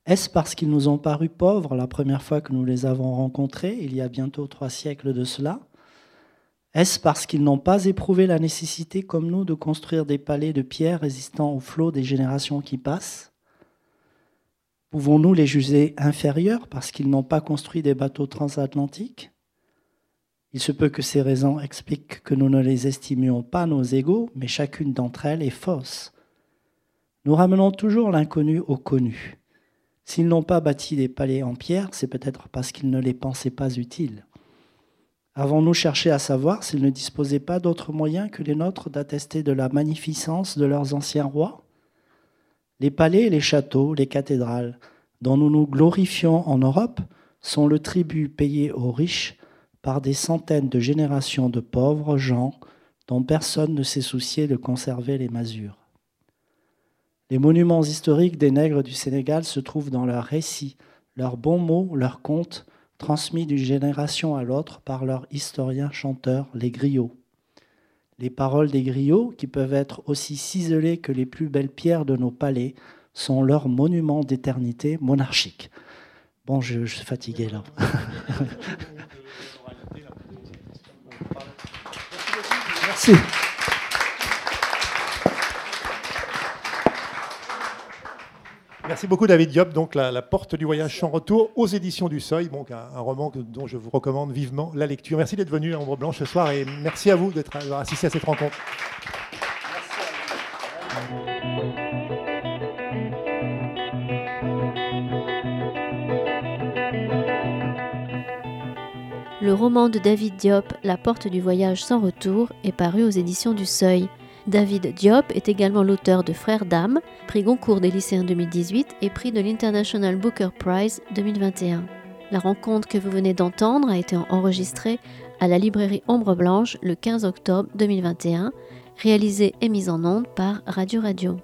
Est-ce parce qu'ils nous ont paru pauvres la première fois que nous les avons rencontrés, il y a bientôt trois siècles de cela Est-ce parce qu'ils n'ont pas éprouvé la nécessité, comme nous, de construire des palais de pierre résistants au flot des générations qui passent? Pouvons-nous les juger inférieurs parce qu'ils n'ont pas construit des bateaux transatlantiques? Il se peut que ces raisons expliquent que nous ne les estimions pas nos égaux, mais chacune d'entre elles est fausse. Nous ramenons toujours l'inconnu au connu. S'ils n'ont pas bâti des palais en pierre, c'est peut-être parce qu'ils ne les pensaient pas utiles. Avons-nous cherché à savoir s'ils ne disposaient pas d'autres moyens que les nôtres d'attester de la magnificence de leurs anciens rois Les palais, les châteaux, les cathédrales, dont nous nous glorifions en Europe, sont le tribut payé aux riches par des centaines de générations de pauvres gens dont personne ne s'est soucié de conserver les masures. Les monuments historiques des nègres du Sénégal se trouvent dans leurs récits, leurs bons mots, leurs contes, transmis d'une génération à l'autre par leurs historiens chanteurs, les griots. Les paroles des griots, qui peuvent être aussi ciselées que les plus belles pierres de nos palais, sont leurs monuments d'éternité monarchique. Bon, je, je suis fatigué là. (laughs) Merci. Merci beaucoup David Diop. Donc la, porte du voyage sans retour aux éditions du Seuil, donc un, roman dont je vous recommande vivement la lecture. Merci d'être venu à Ombre Blanche ce soir et merci à vous d'être assisté à cette rencontre. Le roman de David Diop, La porte du voyage sans retour, est paru aux éditions du Seuil. David Diop est également l'auteur de Frères d'âme, prix Goncourt des lycéens 2018 et prix de l'International Booker Prize 2021. La rencontre que vous venez d'entendre a été enregistrée à la librairie Ombre Blanche le 15 octobre 2021, réalisée et mise en onde par Radio Radio.